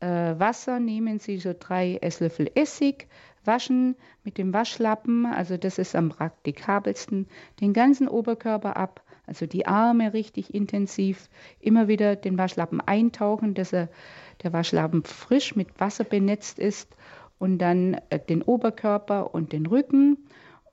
äh, Wasser nehmen Sie so drei Esslöffel Essig, waschen mit dem Waschlappen, also das ist am praktikabelsten, den ganzen Oberkörper ab, also die Arme richtig intensiv, immer wieder den Waschlappen eintauchen, dass er, der Waschlappen frisch mit Wasser benetzt ist und dann äh, den Oberkörper und den Rücken.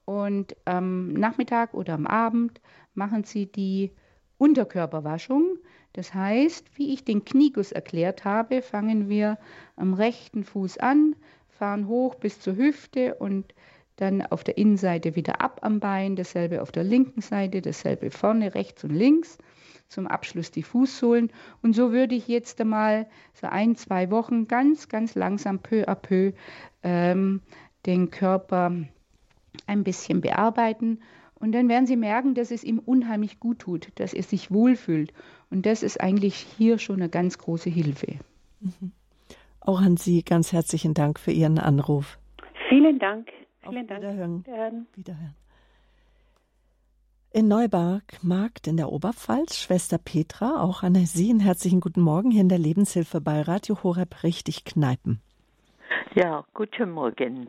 Und am Nachmittag oder am Abend machen Sie die Unterkörperwaschung. Das heißt, wie ich den Knieguss erklärt habe, fangen wir am rechten Fuß an, fahren hoch bis zur Hüfte und dann auf der Innenseite wieder ab am Bein, dasselbe auf der linken Seite, dasselbe vorne, rechts und links. Zum Abschluss die Fußsohlen. Und so würde ich jetzt einmal so ein, zwei Wochen ganz, ganz langsam peu à peu ähm, den Körper ein bisschen bearbeiten. Und dann werden Sie merken, dass es ihm unheimlich gut tut, dass er sich wohlfühlt. Und das ist eigentlich hier schon eine ganz große Hilfe. Mhm. Auch an Sie ganz herzlichen Dank für Ihren Anruf. Vielen Dank. Vielen Auf Dank. Wiederhören. Wiederhören. Wiederhören. In Neubark, Markt in der Oberpfalz, Schwester Petra, auch an Sie einen herzlichen guten Morgen hier in der Lebenshilfe bei Radio Horeb richtig Kneipen. Ja, guten Morgen.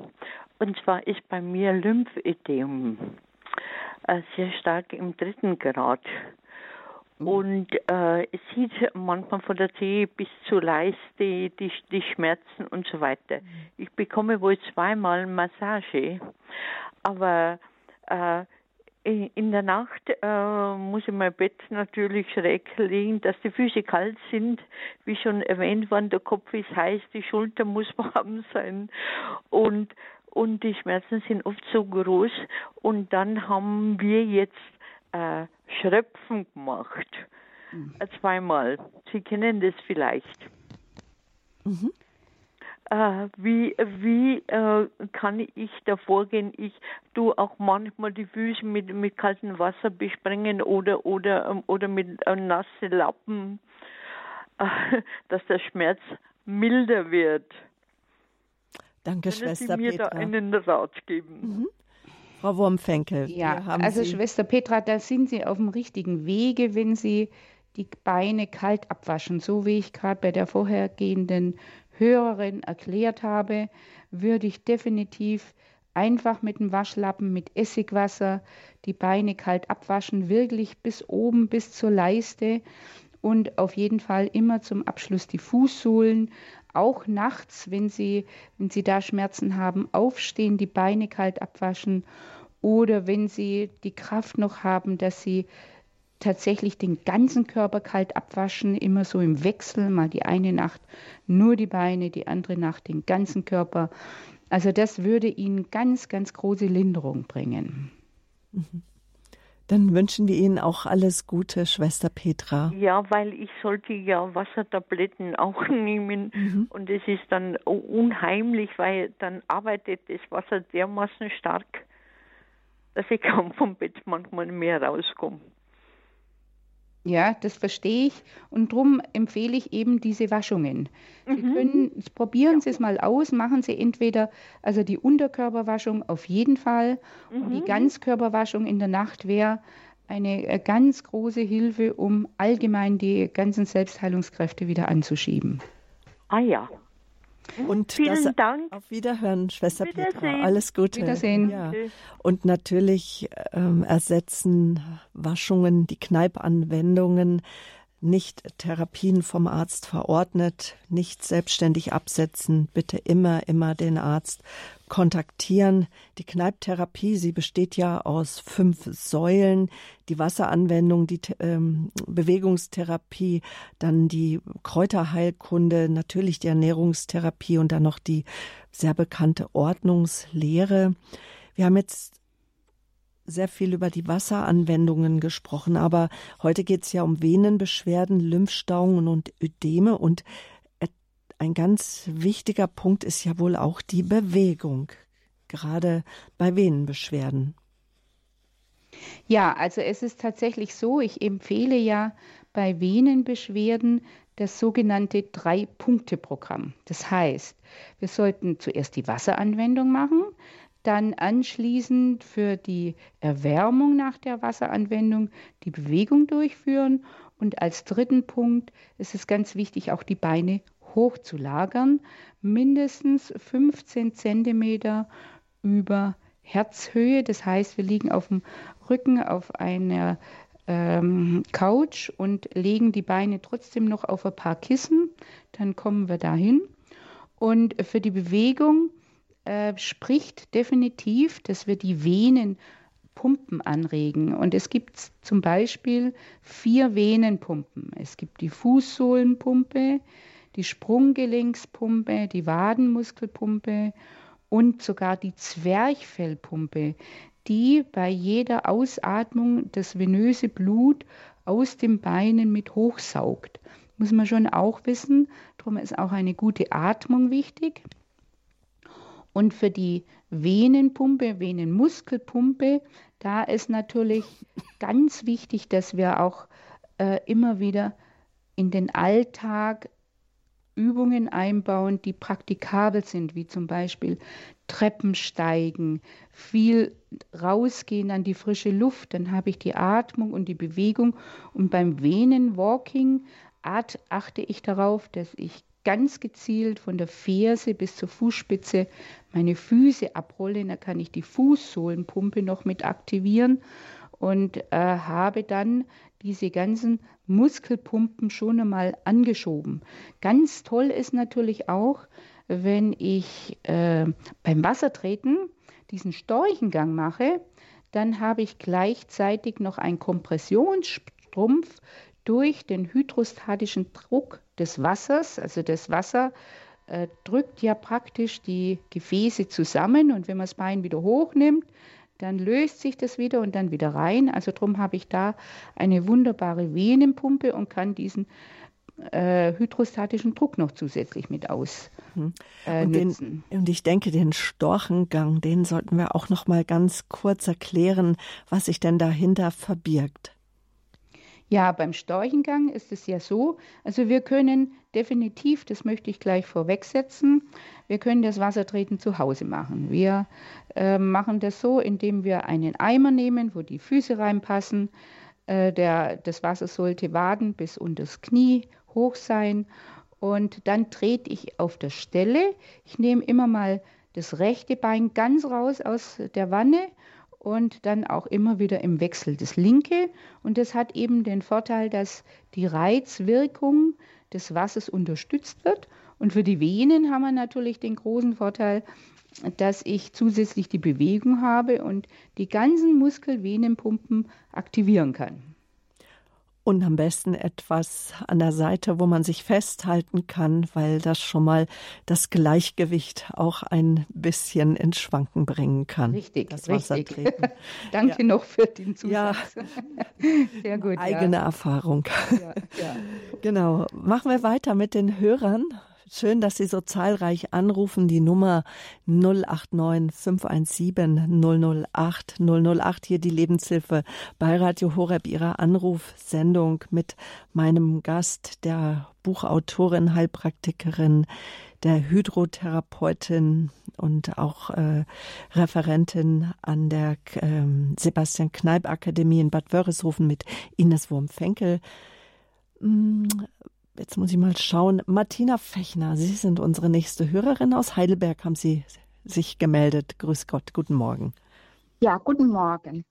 Und zwar ist bei mir Lymphödem äh, sehr stark im dritten Grad. Mhm. Und äh, es sieht manchmal von der Zehe bis zur Leiste die, die Schmerzen und so weiter. Mhm. Ich bekomme wohl zweimal Massage, aber äh, in der Nacht äh, muss ich mein Bett natürlich schräg legen, dass die Füße kalt sind. Wie schon erwähnt worden, der Kopf ist heiß, die Schulter muss *laughs* warm sein. Und, und die Schmerzen sind oft so groß. Und dann haben wir jetzt äh, Schröpfen gemacht. Mhm. Zweimal. Sie kennen das vielleicht. Mhm. Äh, wie wie äh, kann ich da vorgehen? Ich tue auch manchmal die Füße mit, mit kaltem Wasser besprengen oder oder ähm, oder mit äh, nassen Lappen, äh, *laughs* dass der Schmerz milder wird. Danke, Können Schwester Sie mir Petra. da einen Rat geben? Mhm. Frau Wurmfenkel. Ja, also Sie Schwester Petra, da sind Sie auf dem richtigen Wege, wenn Sie die Beine kalt abwaschen. So wie ich gerade bei der vorhergehenden Hörerin erklärt habe, würde ich definitiv einfach mit dem Waschlappen mit Essigwasser die Beine kalt abwaschen, wirklich bis oben, bis zur Leiste und auf jeden Fall immer zum Abschluss die Fußsohlen, auch nachts, wenn Sie, wenn Sie da Schmerzen haben, aufstehen, die Beine kalt abwaschen oder wenn Sie die Kraft noch haben, dass Sie tatsächlich den ganzen Körper kalt abwaschen, immer so im Wechsel, mal die eine Nacht nur die Beine, die andere Nacht den ganzen Körper. Also das würde Ihnen ganz, ganz große Linderung bringen. Mhm. Dann wünschen wir Ihnen auch alles Gute, Schwester Petra. Ja, weil ich sollte ja Wassertabletten auch *laughs* nehmen mhm. und es ist dann unheimlich, weil dann arbeitet das Wasser dermaßen stark, dass ich kaum vom Bett manchmal mehr rauskomme. Ja, das verstehe ich und darum empfehle ich eben diese Waschungen. Sie mhm. können, probieren ja. Sie es mal aus, machen Sie entweder also die Unterkörperwaschung auf jeden Fall mhm. und die mhm. Ganzkörperwaschung in der Nacht wäre eine äh, ganz große Hilfe, um allgemein die ganzen Selbstheilungskräfte wieder anzuschieben. Ah ja, und Vielen das, Dank. Auf Wiederhören, Schwester Petra. Alles Gute. Wiedersehen. Ja. Und natürlich ähm, ersetzen Waschungen, die Kneipanwendungen nicht Therapien vom Arzt verordnet, nicht selbstständig absetzen, bitte immer, immer den Arzt kontaktieren. Die Kneiptherapie, sie besteht ja aus fünf Säulen. Die Wasseranwendung, die ähm, Bewegungstherapie, dann die Kräuterheilkunde, natürlich die Ernährungstherapie und dann noch die sehr bekannte Ordnungslehre. Wir haben jetzt sehr viel über die Wasseranwendungen gesprochen, aber heute geht es ja um Venenbeschwerden, Lymphstauungen und Ödeme und ein ganz wichtiger Punkt ist ja wohl auch die Bewegung. gerade bei Venenbeschwerden? Ja, also es ist tatsächlich so, ich empfehle ja bei Venenbeschwerden das sogenannte Drei-Punkte-Programm. Das heißt, wir sollten zuerst die Wasseranwendung machen, dann anschließend für die Erwärmung nach der Wasseranwendung die Bewegung durchführen und als dritten Punkt ist es ganz wichtig, auch die Beine hochzulagern, mindestens 15 Zentimeter über Herzhöhe. Das heißt, wir liegen auf dem Rücken auf einer ähm, Couch und legen die Beine trotzdem noch auf ein paar Kissen. Dann kommen wir dahin. Und für die Bewegung äh, spricht definitiv, dass wir die Venen Pumpen anregen. Und es gibt zum Beispiel vier Venenpumpen. Es gibt die Fußsohlenpumpe, die Sprunggelenkspumpe, die Wadenmuskelpumpe und sogar die Zwerchfellpumpe, die bei jeder Ausatmung das venöse Blut aus den Beinen mit hochsaugt. Muss man schon auch wissen, darum ist auch eine gute Atmung wichtig. Und für die Venenpumpe, Venenmuskelpumpe, da ist natürlich ganz wichtig, dass wir auch äh, immer wieder in den Alltag Übungen einbauen, die praktikabel sind, wie zum Beispiel Treppensteigen, viel rausgehen an die frische Luft, dann habe ich die Atmung und die Bewegung. Und beim Venenwalking achte ich darauf, dass ich ganz gezielt von der Ferse bis zur Fußspitze meine Füße abrolle. Da kann ich die Fußsohlenpumpe noch mit aktivieren und äh, habe dann diese ganzen Muskelpumpen schon einmal angeschoben. Ganz toll ist natürlich auch, wenn ich äh, beim Wassertreten diesen Storchengang mache, dann habe ich gleichzeitig noch einen Kompressionsstrumpf durch den hydrostatischen Druck des Wassers. Also das Wasser äh, drückt ja praktisch die Gefäße zusammen und wenn man das Bein wieder hochnimmt, dann löst sich das wieder und dann wieder rein. Also darum habe ich da eine wunderbare Venenpumpe und kann diesen äh, hydrostatischen Druck noch zusätzlich mit aus. Mhm. Äh, und, den, und, ich denke, den Storchengang, den sollten wir auch noch mal ganz kurz erklären, was sich denn dahinter verbirgt. Ja, beim Storchengang ist es ja so, also wir können definitiv, das möchte ich gleich vorwegsetzen, wir können das Wassertreten zu Hause machen. Wir äh, machen das so, indem wir einen Eimer nehmen, wo die Füße reinpassen. Äh, der, das Wasser sollte waden bis unter das Knie hoch sein. Und dann trete ich auf der Stelle. Ich nehme immer mal das rechte Bein ganz raus aus der Wanne und dann auch immer wieder im Wechsel das linke. Und das hat eben den Vorteil, dass die Reizwirkung des Wassers unterstützt wird. Und für die Venen haben wir natürlich den großen Vorteil, dass ich zusätzlich die Bewegung habe und die ganzen Muskelvenenpumpen aktivieren kann. Und am besten etwas an der Seite, wo man sich festhalten kann, weil das schon mal das Gleichgewicht auch ein bisschen ins Schwanken bringen kann. Richtig, das richtig. *laughs* Danke ja. noch für den Zusatz. Ja. *laughs* Sehr gut. Eigene ja. Erfahrung. Ja. *laughs* Genau. Machen wir weiter mit den Hörern. Schön, dass Sie so zahlreich anrufen. Die Nummer 089 517 008 008. Hier die Lebenshilfe bei Radio Horeb, Ihrer Anrufsendung mit meinem Gast, der Buchautorin, Heilpraktikerin, der Hydrotherapeutin und auch äh, Referentin an der äh, Sebastian Kneip Akademie in Bad Wörishofen mit Ines Wurm-Fenkel. Jetzt muss ich mal schauen. Martina Fechner, Sie sind unsere nächste Hörerin aus Heidelberg, haben Sie sich gemeldet. Grüß Gott, guten Morgen. Ja, guten Morgen.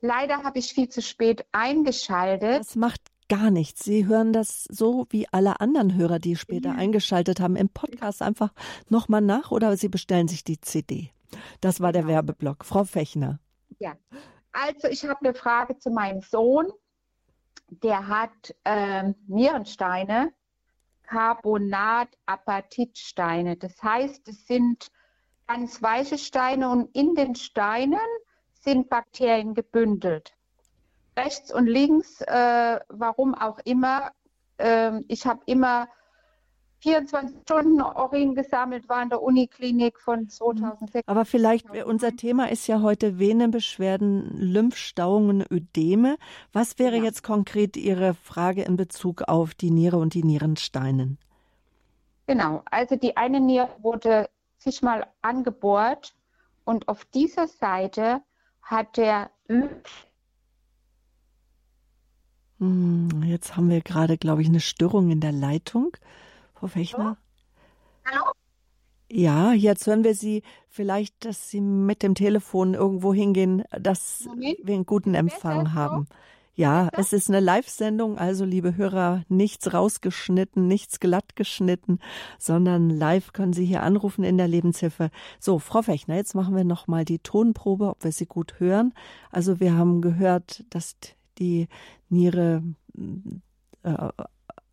Leider habe ich viel zu spät eingeschaltet. Das macht gar nichts. Sie hören das so wie alle anderen Hörer, die später ja. eingeschaltet haben, im Podcast einfach nochmal nach oder Sie bestellen sich die CD. Das war der genau. Werbeblock. Frau Fechner. Ja, also ich habe eine Frage zu meinem Sohn der hat ähm, Nierensteine, Carbonat-Apatitsteine. Das heißt, es sind ganz weiche Steine und in den Steinen sind Bakterien gebündelt. Rechts und links, äh, warum auch immer, äh, ich habe immer 24 Stunden Urin gesammelt war in der Uniklinik von 2006. Aber vielleicht, unser Thema ist ja heute Venenbeschwerden, Lymphstauungen, Ödeme. Was wäre ja. jetzt konkret Ihre Frage in Bezug auf die Niere und die Nierensteinen? Genau, also die eine Niere wurde sich mal angebohrt und auf dieser Seite hat der hm, Jetzt haben wir gerade, glaube ich, eine Störung in der Leitung. Frau Fechner? Hallo? Ja, jetzt hören wir Sie vielleicht, dass Sie mit dem Telefon irgendwo hingehen, dass Moment. wir einen guten Empfang haben. Ja, es ist eine Live-Sendung, also liebe Hörer, nichts rausgeschnitten, nichts glatt geschnitten, sondern live können Sie hier anrufen in der Lebenshilfe. So, Frau Fechner, jetzt machen wir nochmal die Tonprobe, ob wir Sie gut hören. Also wir haben gehört, dass die Niere äh,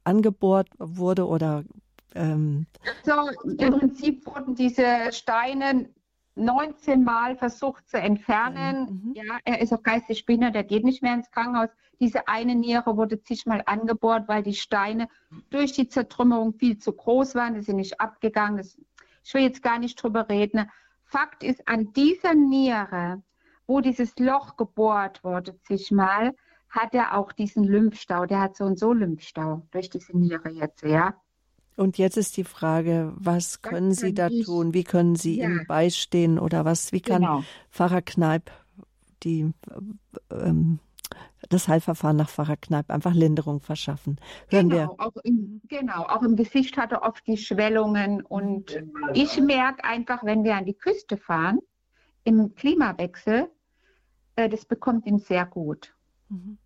angebohrt wurde oder ähm also im Prinzip wurden diese Steine 19 Mal versucht zu entfernen. Mhm. Ja, er ist auch geistig behindert, der geht nicht mehr ins Krankenhaus. Diese eine Niere wurde zigmal angebohrt, weil die Steine durch die Zertrümmerung viel zu groß waren. Die sind nicht abgegangen. Das, ich will jetzt gar nicht drüber reden. Fakt ist, an dieser Niere, wo dieses Loch gebohrt wurde, zigmal, hat er auch diesen Lymphstau. Der hat so und so Lymphstau durch diese Niere jetzt, ja. Und jetzt ist die Frage, was können das Sie da ich, tun? Wie können Sie ja. ihm beistehen oder was? Wie kann genau. Pfarrer Kneip die, ähm, das Heilverfahren nach Pfarrer Kneip einfach Linderung verschaffen? Hören genau, wir. Auch im, genau, auch im Gesicht hat er oft die Schwellungen und ich merke einfach, wenn wir an die Küste fahren, im Klimawechsel, äh, das bekommt ihn sehr gut. Mhm.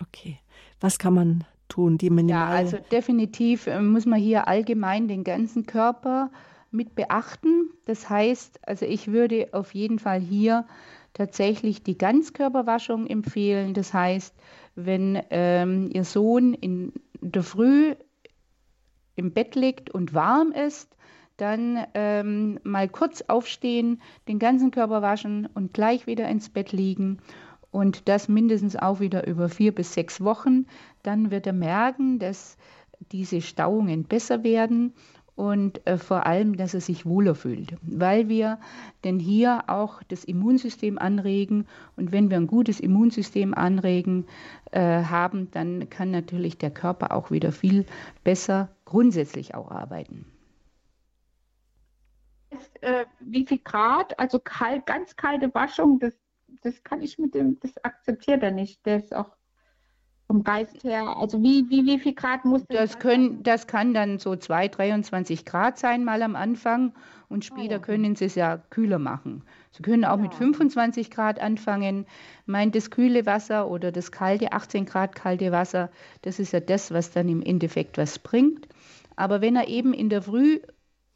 Okay. Was kann man tun, die minimal? Ja, also definitiv äh, muss man hier allgemein den ganzen Körper mit beachten. Das heißt, also ich würde auf jeden Fall hier tatsächlich die Ganzkörperwaschung empfehlen. Das heißt, wenn ähm, Ihr Sohn in der Früh im Bett liegt und warm ist, dann ähm, mal kurz aufstehen, den ganzen Körper waschen und gleich wieder ins Bett liegen und das mindestens auch wieder über vier bis sechs Wochen, dann wird er merken, dass diese Stauungen besser werden und äh, vor allem, dass er sich wohler fühlt, weil wir denn hier auch das Immunsystem anregen und wenn wir ein gutes Immunsystem anregen äh, haben, dann kann natürlich der Körper auch wieder viel besser grundsätzlich auch arbeiten. Äh, wie viel Grad, also kalt, ganz kalte Waschung, das das kann ich mit dem, das akzeptiert er nicht. Der ist auch vom Geist her, also wie, wie, wie viel Grad muss das? Das, können, das kann dann so 2, 23 Grad sein, mal am Anfang. Und später oh, können Sie es ja kühler machen. Sie können auch ja. mit 25 Grad anfangen. Meint das kühle Wasser oder das kalte, 18 Grad kalte Wasser, das ist ja das, was dann im Endeffekt was bringt. Aber wenn er eben in der Früh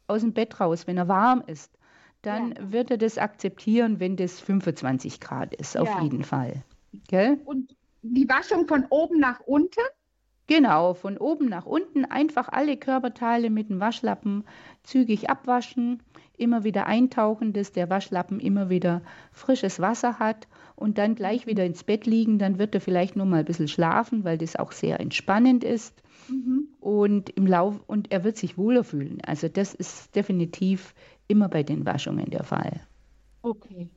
aus dem Bett raus, wenn er warm ist, dann ja. wird er das akzeptieren, wenn das 25 Grad ist, auf ja. jeden Fall. Gell? Und die Waschung von oben nach unten? Genau, von oben nach unten einfach alle Körperteile mit dem Waschlappen zügig abwaschen, immer wieder eintauchen, dass der Waschlappen immer wieder frisches Wasser hat und dann gleich wieder ins Bett liegen. Dann wird er vielleicht nur mal ein bisschen schlafen, weil das auch sehr entspannend ist. Mhm. Und im Lauf und er wird sich wohler fühlen. Also das ist definitiv immer bei den Waschungen der Fall. Okay.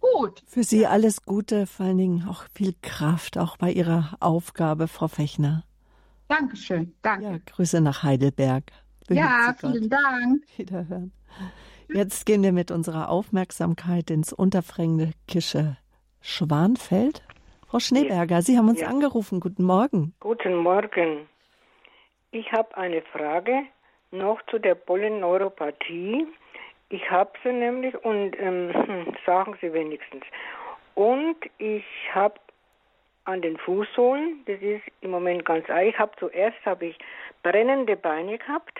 Gut. Für Sie alles Gute, vor allen Dingen auch viel Kraft, auch bei Ihrer Aufgabe, Frau Fechner. Dankeschön, danke. Ja, Grüße nach Heidelberg. Behüt ja, vielen Dank. Wiederhören. Jetzt gehen wir mit unserer Aufmerksamkeit ins unterfränkische Schwanfeld. Frau Schneeberger, Sie haben uns ja. angerufen. Guten Morgen. Guten Morgen. Ich habe eine Frage noch zu der Polyneuropathie. Ich habe sie nämlich und ähm, sagen Sie wenigstens. Und ich habe an den Fußsohlen, das ist im Moment ganz ehrlich, ich habe zuerst habe ich brennende Beine gehabt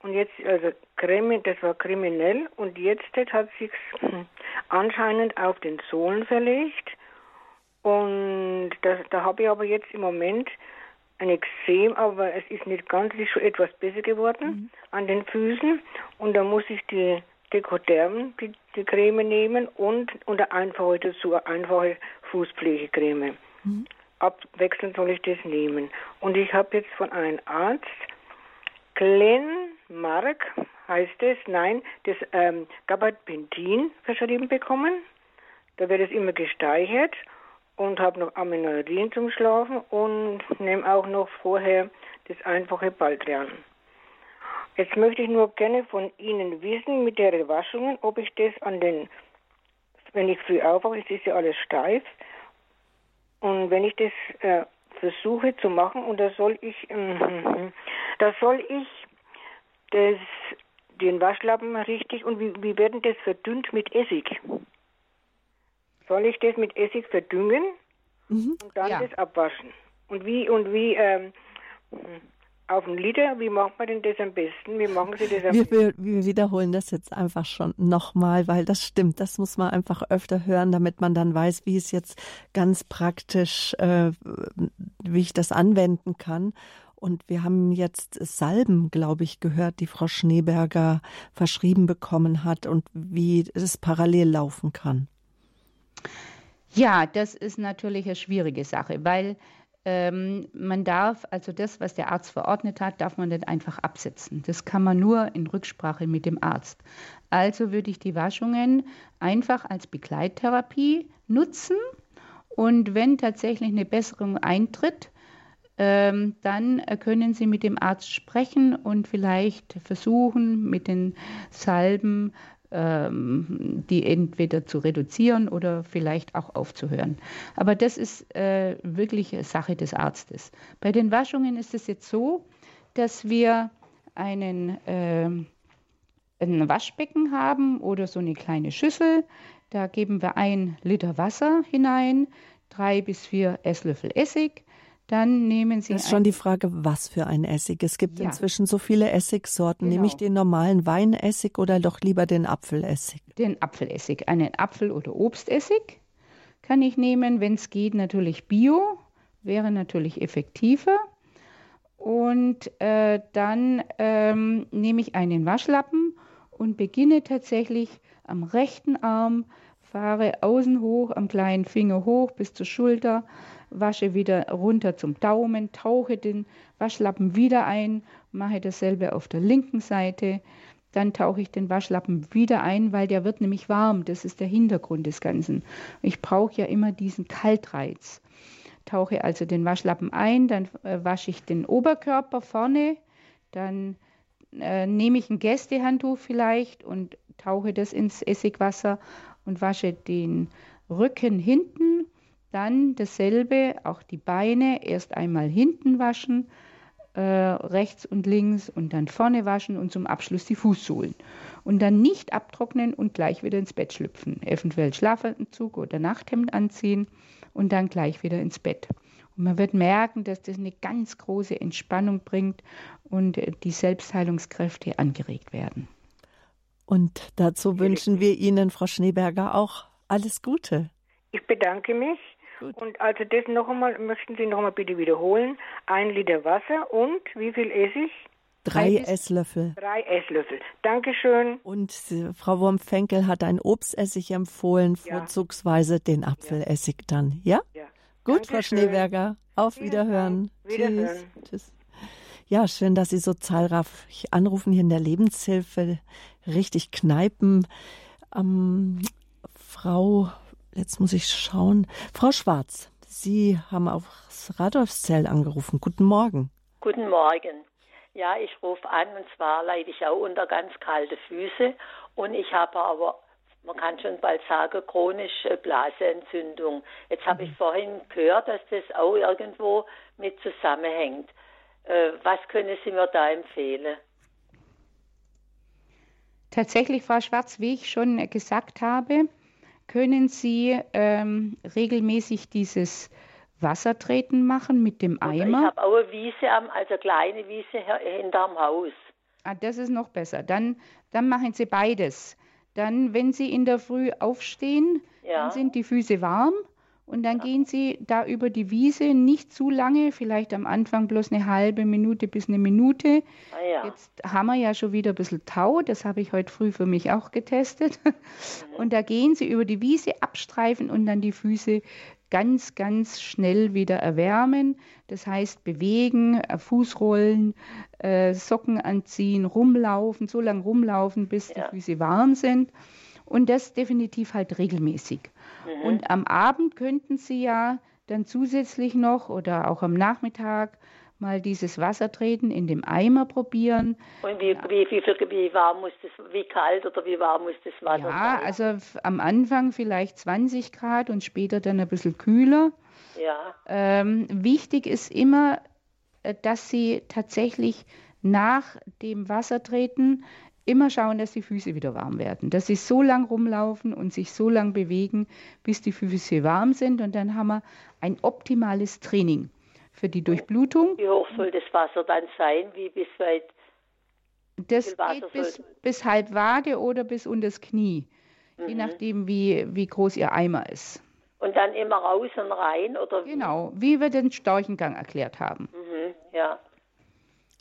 und jetzt also das war kriminell und jetzt hat sich anscheinend auf den Sohlen verlegt und das, da habe ich aber jetzt im Moment ein Extrem, aber es ist nicht ganz, es ist schon etwas besser geworden mhm. an den Füßen. Und da muss ich die Dekoderm, die, die Creme nehmen und, und eine einfache dazu, eine einfache Fußpflegecreme. Mhm. Abwechselnd soll ich das nehmen. Und ich habe jetzt von einem Arzt Glenmark heißt es, nein, das ähm, Gabapentin verschrieben bekommen. Da wird es immer gesteichert und habe noch Aminorin zum Schlafen und nehme auch noch vorher das einfache Baldrian. Jetzt möchte ich nur gerne von Ihnen wissen mit der Waschungen, ob ich das an den, wenn ich früh aufwache, es ist ja alles steif, und wenn ich das äh, versuche zu machen, und da soll ich, äh, *laughs* da soll ich das, den Waschlappen richtig, und wie, wie werden das verdünnt mit Essig? Soll ich das mit Essig verdüngen mhm. und dann ja. das abwaschen? Und wie, und wie, ähm, auf einen Liter, wie macht man denn das am besten? Wie machen Sie das am wir, besten? Wir, wiederholen das jetzt einfach schon nochmal, weil das stimmt. Das muss man einfach öfter hören, damit man dann weiß, wie es jetzt ganz praktisch, äh, wie ich das anwenden kann. Und wir haben jetzt Salben, glaube ich, gehört, die Frau Schneeberger verschrieben bekommen hat und wie es parallel laufen kann. Ja, das ist natürlich eine schwierige Sache, weil ähm, man darf, also das, was der Arzt verordnet hat, darf man nicht einfach absetzen. Das kann man nur in Rücksprache mit dem Arzt. Also würde ich die Waschungen einfach als Begleittherapie nutzen. Und wenn tatsächlich eine Besserung eintritt, ähm, dann können Sie mit dem Arzt sprechen und vielleicht versuchen, mit den Salben ähm, die entweder zu reduzieren oder vielleicht auch aufzuhören. Aber das ist äh, wirklich Sache des Arztes. Bei den Waschungen ist es jetzt so, dass wir einen, äh, ein Waschbecken haben oder so eine kleine Schüssel. Da geben wir ein Liter Wasser hinein, drei bis vier Esslöffel Essig, dann nehmen Sie. Das ist schon die Frage, was für ein Essig. Es gibt ja. inzwischen so viele Essigsorten. Genau. Nehme ich den normalen Weinessig oder doch lieber den Apfelessig? Den Apfelessig. Einen Apfel- oder Obstessig kann ich nehmen. Wenn es geht, natürlich Bio, wäre natürlich effektiver. Und äh, dann ähm, nehme ich einen Waschlappen und beginne tatsächlich am rechten Arm, fahre außen hoch, am kleinen Finger hoch bis zur Schulter wasche wieder runter zum Daumen, tauche den Waschlappen wieder ein, mache dasselbe auf der linken Seite. Dann tauche ich den Waschlappen wieder ein, weil der wird nämlich warm. Das ist der Hintergrund des Ganzen. Ich brauche ja immer diesen Kaltreiz. Tauche also den Waschlappen ein, dann äh, wasche ich den Oberkörper vorne, dann äh, nehme ich ein Gästehandtuch vielleicht und tauche das ins Essigwasser und wasche den Rücken hinten dann dasselbe, auch die Beine erst einmal hinten waschen, äh, rechts und links und dann vorne waschen und zum Abschluss die Fußsohlen. Und dann nicht abtrocknen und gleich wieder ins Bett schlüpfen. Eventuell Schlafanzug oder Nachthemd anziehen und dann gleich wieder ins Bett. Und man wird merken, dass das eine ganz große Entspannung bringt und die Selbstheilungskräfte angeregt werden. Und dazu wünschen wir Ihnen, Frau Schneeberger, auch alles Gute. Ich bedanke mich Gut. Und also das noch einmal, möchten Sie noch einmal bitte wiederholen. Ein Liter Wasser und wie viel Essig? Drei Esslöffel. Drei Esslöffel. Dankeschön. Und Frau Wurmfenkel hat ein Obstessig empfohlen, ja. vorzugsweise den Apfelessig dann. Ja? ja. Gut, Dankeschön. Frau Schneeberger. Auf Wiederhören. Wiederhören. Tschüss. Tschüss. Ja, schön, dass Sie so zahlreich anrufen hier in der Lebenshilfe. Richtig kneipen. Ähm, Frau Jetzt muss ich schauen. Frau Schwarz, Sie haben aufs Radolfszell angerufen. Guten Morgen. Guten Morgen. Ja, ich rufe an und zwar leide ich auch unter ganz kalte Füße und ich habe aber, man kann schon bald sagen, chronische Blaseentzündung. Jetzt habe ich mhm. vorhin gehört, dass das auch irgendwo mit zusammenhängt. Äh, was können Sie mir da empfehlen? Tatsächlich, Frau Schwarz, wie ich schon gesagt habe, können Sie ähm, regelmäßig dieses Wassertreten machen mit dem Eimer? Ich habe auch eine Wiese, also kleine Wiese hinterm Haus. Ah, das ist noch besser. Dann, dann machen Sie beides. Dann, wenn Sie in der Früh aufstehen, ja. dann sind die Füße warm Und dann gehen Sie da über die Wiese nicht zu lange, vielleicht am Anfang bloß eine halbe Minute bis eine Minute. Ah, ja. Jetzt haben wir ja schon wieder ein bisschen Tau, das habe ich heute früh für mich auch getestet. Mhm. Und da gehen Sie über die Wiese abstreifen und dann die Füße ganz, ganz schnell wieder erwärmen. Das heißt bewegen, äh, Fußrollen, äh, Socken anziehen, rumlaufen, so lange rumlaufen, bis ja. die Füße warm sind. Und das definitiv halt regelmäßig. Mhm. Und am Abend könnten Sie ja dann zusätzlich noch oder auch am Nachmittag mal dieses Wassertreten in dem Eimer probieren. Und wie, wie, wie, wie, warm muss das, wie kalt oder wie warm muss das Wasser ja, sein? also am Anfang vielleicht 20 Grad und später dann ein bisschen kühler. Ja. Ähm, wichtig ist immer, äh, dass Sie tatsächlich nach dem Wassertreten immer schauen, dass die Füße wieder warm werden. Dass sie so lang rumlaufen und sich so lang bewegen, bis die Füße warm sind. Und dann haben wir ein optimales Training für die Durchblutung. Wie hoch soll das Wasser dann sein? Wie bis weit? Das geht bis, bis halb Wade oder bis unter das Knie. Mhm. Je nachdem, wie, wie groß Ihr Eimer ist. Und dann immer raus und rein? Oder Genau, wie wir den Storchengang erklärt haben. Mhm, ja.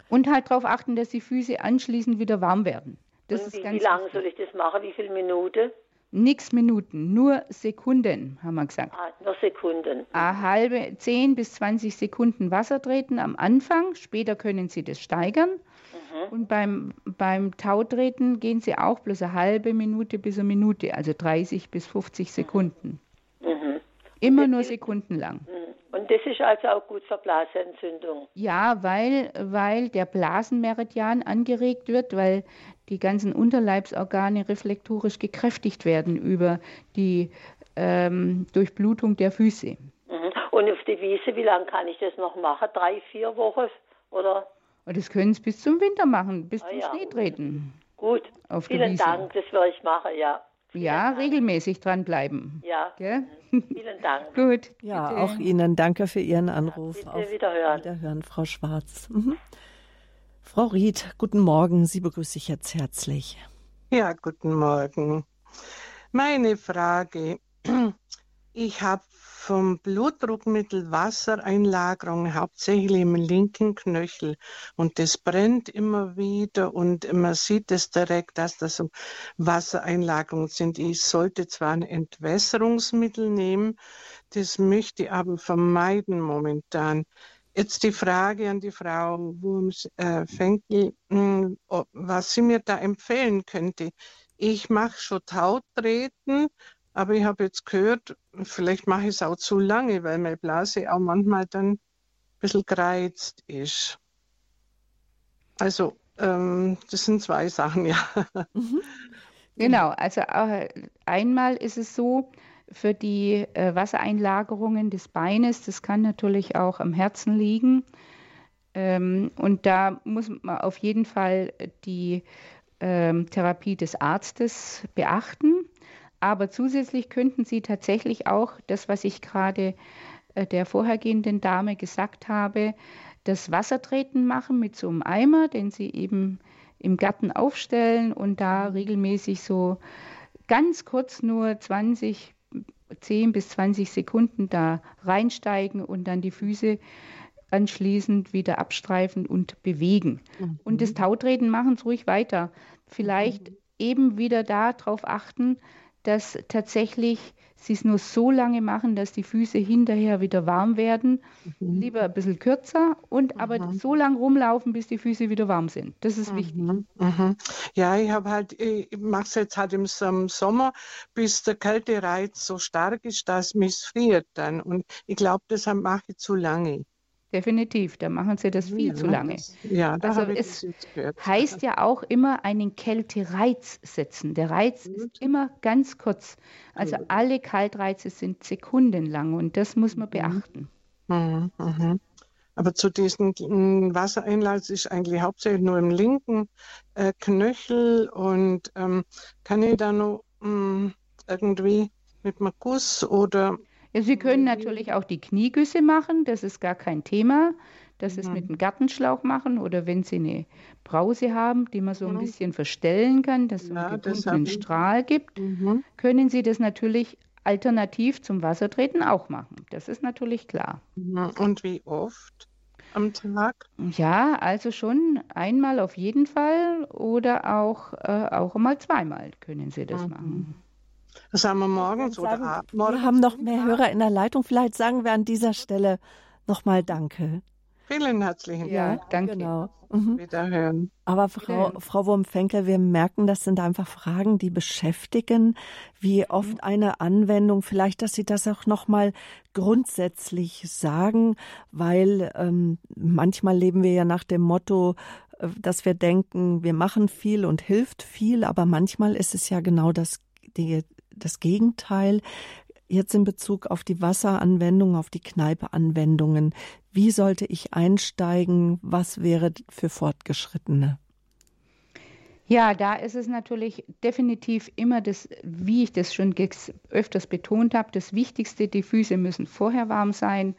Und halt darauf achten, dass die Füße anschließend wieder warm werden. Das Und ist wie, ganz wie lange soll ich das machen? Wie viele Minuten? Nix Minuten, nur Sekunden, haben wir gesagt. Ah, nur Sekunden. Eine halbe, 10 bis 20 Sekunden Wasser treten am Anfang, später können Sie das steigern. Mhm. Und beim, beim Tautreten gehen Sie auch bloß eine halbe Minute bis eine Minute, also 30 bis 50 Sekunden. Immer nur sekundenlang. Mhm. Und das ist also auch gut für Blasenentzündung. Ja, weil, weil der Blasenmeridian angeregt wird, weil die ganzen Unterleibsorgane reflektorisch gekräftigt werden über die ähm, Durchblutung der Füße. Mhm. Und auf die Wiese, wie lange kann ich das noch machen? Drei, vier Wochen? Oder? Und das können Sie bis zum Winter machen, bis Ah, zum ja. Schneetreten. Gut. Auf Vielen. Dank, das werde ich machen, ja. Ja, regelmäßig dranbleiben. Ja. Gell? Vielen Dank. *laughs* Gut. Ja, bitte. auch Ihnen danke für Ihren Anruf. bitte Auf wiederhören. Wiederhören, Frau Schwarz. Mhm. Frau Ried, guten Morgen. Sie begrüße ich jetzt herzlich. Ja, guten Morgen. Meine Frage. *clears throat* Ich habe vom Blutdruckmittel Wassereinlagerung hauptsächlich im linken Knöchel und das brennt immer wieder und man sieht es direkt, dass das Wassereinlagerungen sind. Ich sollte zwar ein Entwässerungsmittel nehmen, das möchte ich aber vermeiden momentan. Jetzt die Frage an die Frau Wurms-Fenkel, mh, ob- was sie mir da empfehlen könnte. Ich mache schon Tautreten, aber ich habe jetzt gehört, vielleicht mache ich es auch zu lange, weil meine Blase auch manchmal dann ein bisschen gereizt ist. Also, ähm, das sind zwei Sachen, ja. *laughs* Genau, also äh, einmal ist es so, für die äh, Wassereinlagerungen des Beines, das kann natürlich auch am Herzen liegen. Ähm, und da muss man auf jeden Fall die ähm, Therapie des Arztes beachten. Aber zusätzlich könnten Sie tatsächlich auch das, was ich gerade äh, der vorhergehenden Dame gesagt habe, das Wassertreten machen mit so einem Eimer, den Sie eben im Garten aufstellen und da regelmäßig so ganz kurz nur 20, 10 bis 20 Sekunden da reinsteigen und dann die Füße anschließend wieder abstreifen und bewegen. Und das Tautreten machen Sie ruhig weiter. Vielleicht eben wieder darauf achten, dass tatsächlich Sie es nur so lange machen, dass die Füße hinterher wieder warm werden. Lieber ein bisschen kürzer und aber so lang rumlaufen, bis die Füße wieder warm sind. Das ist wichtig. Mhm. Ja, ich habe halt, ich mache es jetzt halt im Som- Sommer, bis der Kältereiz so stark ist, dass es missfriert dann. Und ich glaube, deshalb mache ich zu lange. Definitiv, da machen Sie das viel Ja, zu lange. das- ja, da also es heißt ja auch immer einen Kältereiz setzen. Der Reiz ist immer ganz kurz. Also alle Kaltreize sind sekundenlang und das muss man beachten. Mhm, mhm. Aber zu diesen mm, Wassereinlass ist eigentlich hauptsächlich nur im linken äh, Knöchel und ähm, kann ich da noch mm, irgendwie mit einem Guss oder Ja, Sie können natürlich auch die Kniegüsse machen, das ist gar kein Thema. Das ist mit einem Gartenschlauch machen oder wenn Sie eine Brause haben, die man so ein bisschen verstellen kann, dass es Ja, einen hab ich. Strahl gibt, können Sie das natürlich alternativ zum Wassertreten auch machen. Das ist natürlich klar. Und wie oft? am Tag? Ja, also schon einmal auf jeden Fall oder auch, äh, auch mal zweimal können Sie das mhm. machen. Das haben wir morgens oder abends. Wir haben noch mehr Hörer in der Leitung. Vielleicht sagen wir an dieser Stelle nochmal Danke. Vielen herzlichen Dank. Ja, danke. Genau. Mhm. Wiederhören. Aber Frau, Frau Wurm-Fenkel, wir merken, das sind einfach Fragen, die beschäftigen. Wie oft mhm. eine Anwendung, vielleicht, dass Sie das auch nochmal grundsätzlich sagen, weil ähm, manchmal leben wir ja nach dem Motto, äh, dass wir denken, wir machen viel und hilft viel, aber manchmal ist es ja genau das, die, das Gegenteil. Jetzt in Bezug auf die Wasseranwendung, auf die Kneipeanwendungen. Wie sollte ich einsteigen? Was wäre für Fortgeschrittene? Ja, da ist es natürlich definitiv immer das, wie ich das schon öfters betont habe, das Wichtigste, die Füße müssen vorher warm sein.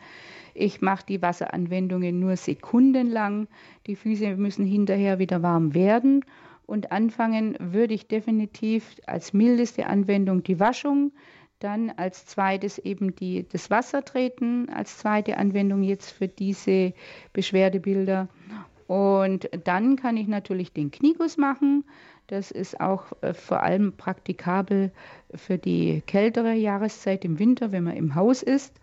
Ich mache die Wasseranwendungen nur sekundenlang. Die Füße müssen hinterher wieder warm werden. Und anfangen würde ich definitiv als mildeste Anwendung die Waschung, dann als zweites eben die, das Wassertreten, als zweite Anwendung jetzt für diese Beschwerdebilder. Und dann kann ich natürlich den Knieguss machen. Das ist auch äh, vor allem praktikabel für die kältere Jahreszeit im Winter, wenn man im Haus ist.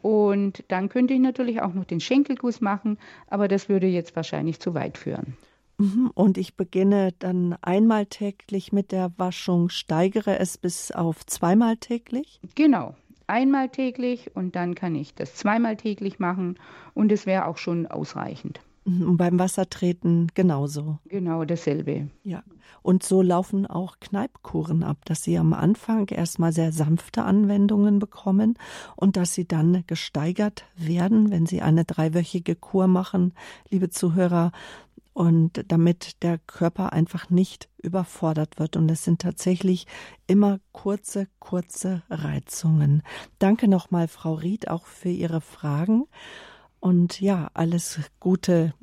Und dann könnte ich natürlich auch noch den Schenkelguss machen, aber das würde jetzt wahrscheinlich zu weit führen. Mhm, und ich beginne dann einmal täglich mit der Waschung, steigere es bis auf zweimal täglich? Genau, einmal täglich und dann kann ich das zweimal täglich machen und es wäre auch schon ausreichend. Mhm, und beim Wassertreten genauso. Genau dasselbe. Ja. Und so laufen auch Kneipkuren ab, dass sie am Anfang erstmal sehr sanfte Anwendungen bekommen und dass sie dann gesteigert werden, wenn sie eine dreiwöchige Kur machen, liebe Zuhörer, und damit der Körper einfach nicht überfordert wird. Und es sind tatsächlich immer kurze, kurze Reizungen. Danke nochmal, Frau Ried, auch für Ihre Fragen. Und ja, alles Gute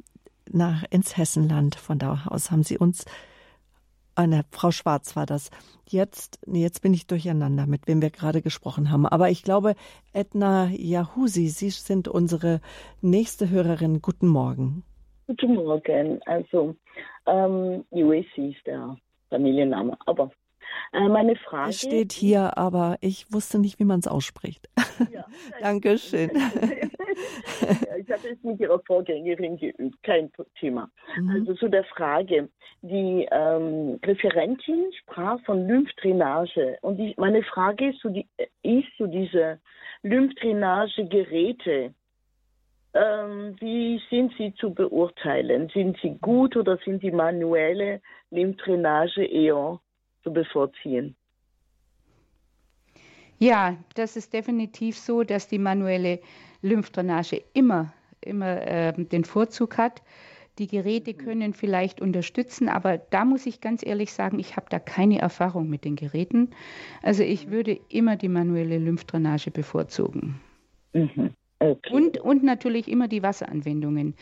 nach ins Hessenland. Von da aus haben Sie uns, ah, ne, Frau Schwarz war das. Jetzt, nee, jetzt bin ich durcheinander, mit wem wir gerade gesprochen haben. Aber ich glaube, Edna Yahusi, Sie sind unsere nächste Hörerin. Guten Morgen. Guten Morgen. Also, ähm, UAC ist der Familienname. Aber äh, meine Frage. Es steht hier, aber ich wusste nicht, wie man es ausspricht. Ja, *laughs* Dankeschön. ich hatte es mit Ihrer Vorgängerin geübt, kein Thema. Mhm. Also zu der Frage. Die ähm, Referentin sprach von Lymphdrainage. Und die, meine Frage ist, so die, ist so diese Lymphdrainagegeräte, ähm, wie sind sie zu beurteilen? Sind sie gut oder sind die manuelle Lymphdrainage eher zu bevorziehen? Ja, das ist definitiv so, dass die manuelle Lymphdrainage immer, immer äh, den Vorzug hat. Die Geräte können vielleicht unterstützen, aber da muss ich ganz ehrlich sagen, ich habe da keine Erfahrung mit den Geräten. Also ich würde immer die manuelle Lymphdrainage bevorzugen. Mhm. Okay. Und, und natürlich immer die Wasseranwendungen.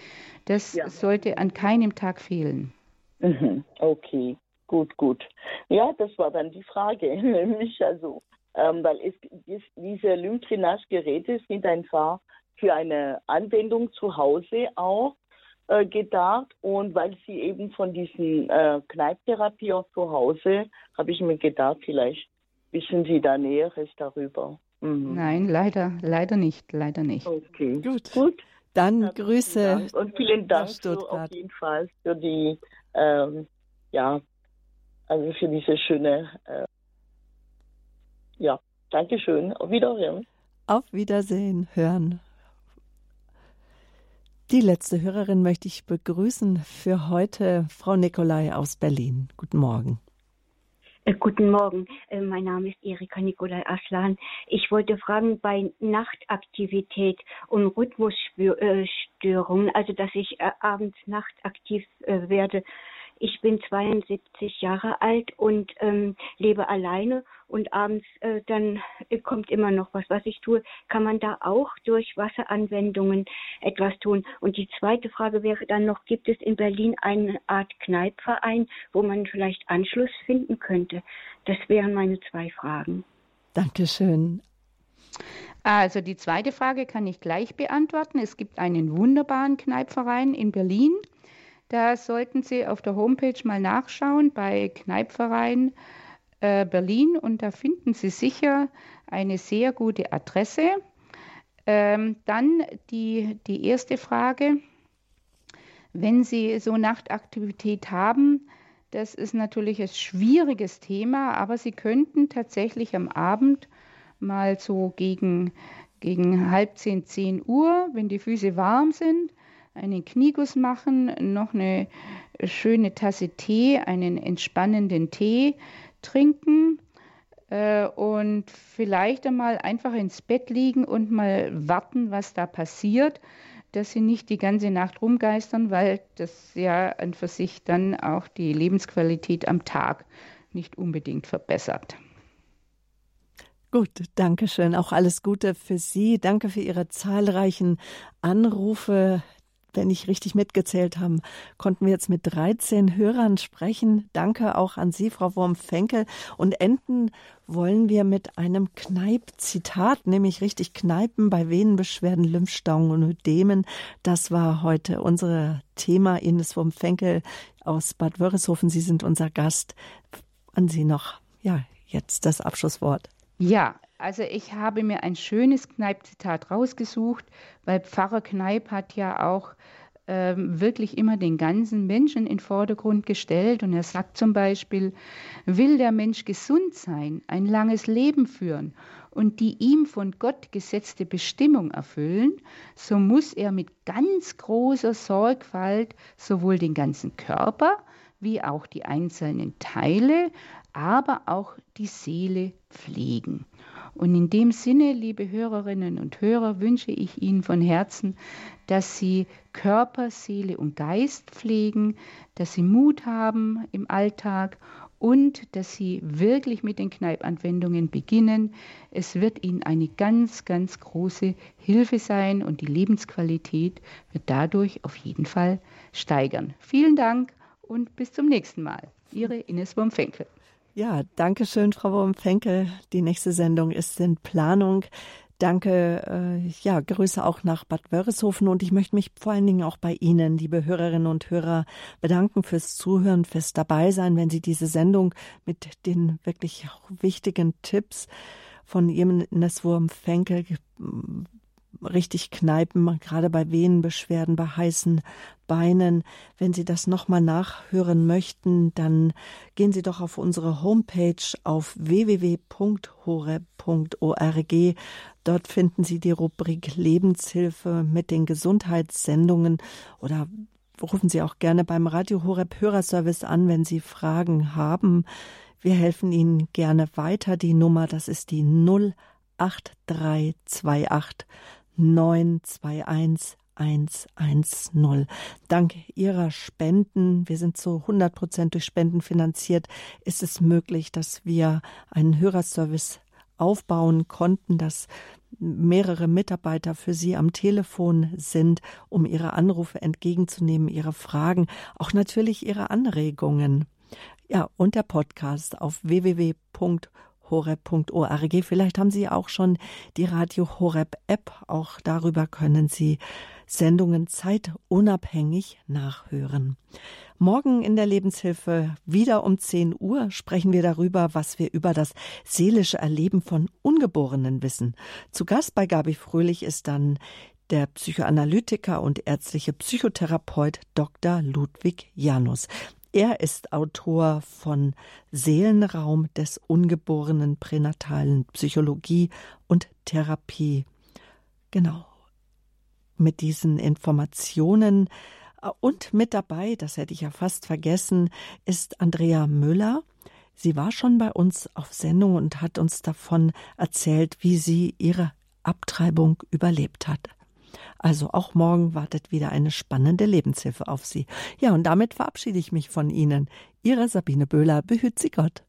Das ja. sollte an keinem Tag fehlen. Mhm. Okay, gut, gut. Ja, das war dann die Frage, *laughs* nämlich also, ähm, weil es, es, diese Lymphdrainage-Geräte sind einfach für eine Anwendung zu Hause auch äh, gedacht und weil sie eben von diesen äh, Kneipptherapie auch zu Hause, habe ich mir gedacht, vielleicht wissen Sie da Näheres darüber. Mhm. Nein, leider, leider nicht, leider nicht. Okay, gut. gut. Dann ja, Grüße. Und vielen Dank für, auf jeden Fall für die, ähm, ja, also für diese schöne, äh, ja, Dankeschön. Auf Wiedersehen. Auf Wiedersehen, hören. Die letzte Hörerin möchte ich begrüßen für heute, Frau Nikolai aus Berlin. Guten Morgen. Äh, guten Morgen, äh, mein Name ist Erika Nikolai Aslan. Ich wollte fragen, bei Nachtaktivität und Rhythmusstörungen, also dass ich äh, abends nachtaktiv werde, ich bin 72 Jahre alt und ähm, lebe alleine und abends äh, dann kommt immer noch was, was ich tue. Kann man da auch durch Wasseranwendungen etwas tun? Und die zweite Frage wäre dann noch, gibt es in Berlin eine Art Kneipverein, wo man vielleicht Anschluss finden könnte? Das wären meine zwei Fragen. Dankeschön. Also die zweite Frage kann ich gleich beantworten. Es gibt einen wunderbaren Kneipverein in Berlin. Da sollten Sie auf der Homepage mal nachschauen bei Kneipverein äh, Berlin und da finden Sie sicher eine sehr gute Adresse. Ähm, dann die, die erste Frage. Wenn Sie so Nachtaktivität haben, das ist natürlich ein schwieriges Thema, aber Sie könnten tatsächlich am Abend mal so gegen, gegen halb zehn, zehn Uhr, wenn die Füße warm sind, einen Knieguss machen, noch eine schöne Tasse Tee, einen entspannenden Tee trinken äh, und vielleicht einmal einfach ins Bett liegen und mal warten, was da passiert, dass sie nicht die ganze Nacht rumgeistern, weil das ja an für sich dann auch die Lebensqualität am Tag nicht unbedingt verbessert. Gut, danke schön. Auch alles Gute für Sie. Danke für Ihre zahlreichen Anrufe. Wenn ich richtig mitgezählt habe, konnten wir jetzt mit 13 Hörern sprechen. Danke auch an Sie, Frau Wurm-Fenkel. Und enden wollen wir mit einem Kneip-Zitat, nämlich richtig Kneipen bei Venenbeschwerden, Lymphstauungen und Ödemen. Das war heute unser Thema. Ines Wurm-Fenkel aus Bad Wörishofen. Sie sind unser Gast. An Sie noch, ja, jetzt das Abschlusswort. Ja, also ich habe mir ein schönes Kneip-Zitat rausgesucht, weil Pfarrer Kneip hat ja auch ähm, wirklich immer den ganzen Menschen in Vordergrund gestellt. Und er sagt zum Beispiel, will der Mensch gesund sein, ein langes Leben führen und die ihm von Gott gesetzte Bestimmung erfüllen, so muss er mit ganz großer Sorgfalt sowohl den ganzen Körper wie auch die einzelnen Teile aber auch die Seele pflegen. Und in dem Sinne, liebe Hörerinnen und Hörer, wünsche ich Ihnen von Herzen, dass Sie Körper, Seele und Geist pflegen, dass Sie Mut haben im Alltag und dass Sie wirklich mit den Kneipanwendungen beginnen. Es wird Ihnen eine ganz, ganz große Hilfe sein und die Lebensqualität wird dadurch auf jeden Fall steigern. Vielen Dank und bis zum nächsten Mal. Ihre Ines Wurmfenkel. Ja, danke schön, Frau Wurm-Fenke. Die nächste Sendung ist in Planung. Danke, äh, ja, Grüße auch nach Bad Wörishofen und ich möchte mich vor allen Dingen auch bei Ihnen, liebe Hörerinnen und Hörer, bedanken fürs Zuhören, fürs Dabeisein, wenn Sie diese Sendung mit den wirklich wichtigen Tipps von Ihrem Neswurm Fenkel richtig kneipen, gerade bei Venenbeschwerden, bei heißen Beinen. Wenn Sie das nochmal nachhören möchten, dann gehen Sie doch auf unsere Homepage auf www.hore.org. Dort finden Sie die Rubrik Lebenshilfe mit den Gesundheitssendungen oder rufen Sie auch gerne beim Radio Horeb Hörerservice an, wenn Sie Fragen haben. Wir helfen Ihnen gerne weiter. Die Nummer, das ist die 08328 921 110. Dank Ihrer Spenden, wir sind zu 100 Prozent durch Spenden finanziert, ist es möglich, dass wir einen Hörerservice aufbauen konnten, dass mehrere Mitarbeiter für Sie am Telefon sind, um Ihre Anrufe entgegenzunehmen, Ihre Fragen, auch natürlich Ihre Anregungen. Ja, und der Podcast auf www.horeb.org horeb.org. Vielleicht haben Sie auch schon die Radio Horeb App. Auch darüber können Sie Sendungen zeitunabhängig nachhören. Morgen in der Lebenshilfe wieder um 10 Uhr sprechen wir darüber, was wir über das seelische Erleben von Ungeborenen wissen. Zu Gast bei Gabi Fröhlich ist dann der Psychoanalytiker und ärztliche Psychotherapeut Dr. Ludwig Janus. Er ist Autor von Seelenraum des ungeborenen pränatalen Psychologie und Therapie. Genau. Mit diesen Informationen äh, und mit dabei, das hätte ich ja fast vergessen, ist Andrea Müller. Sie war schon bei uns auf Sendung und hat uns davon erzählt, wie sie ihre Abtreibung überlebt hat. Also auch morgen wartet wieder eine spannende Lebenshilfe auf Sie. Ja, und damit verabschiede ich mich von Ihnen. Ihre Sabine Böhler behüt Sie Gott.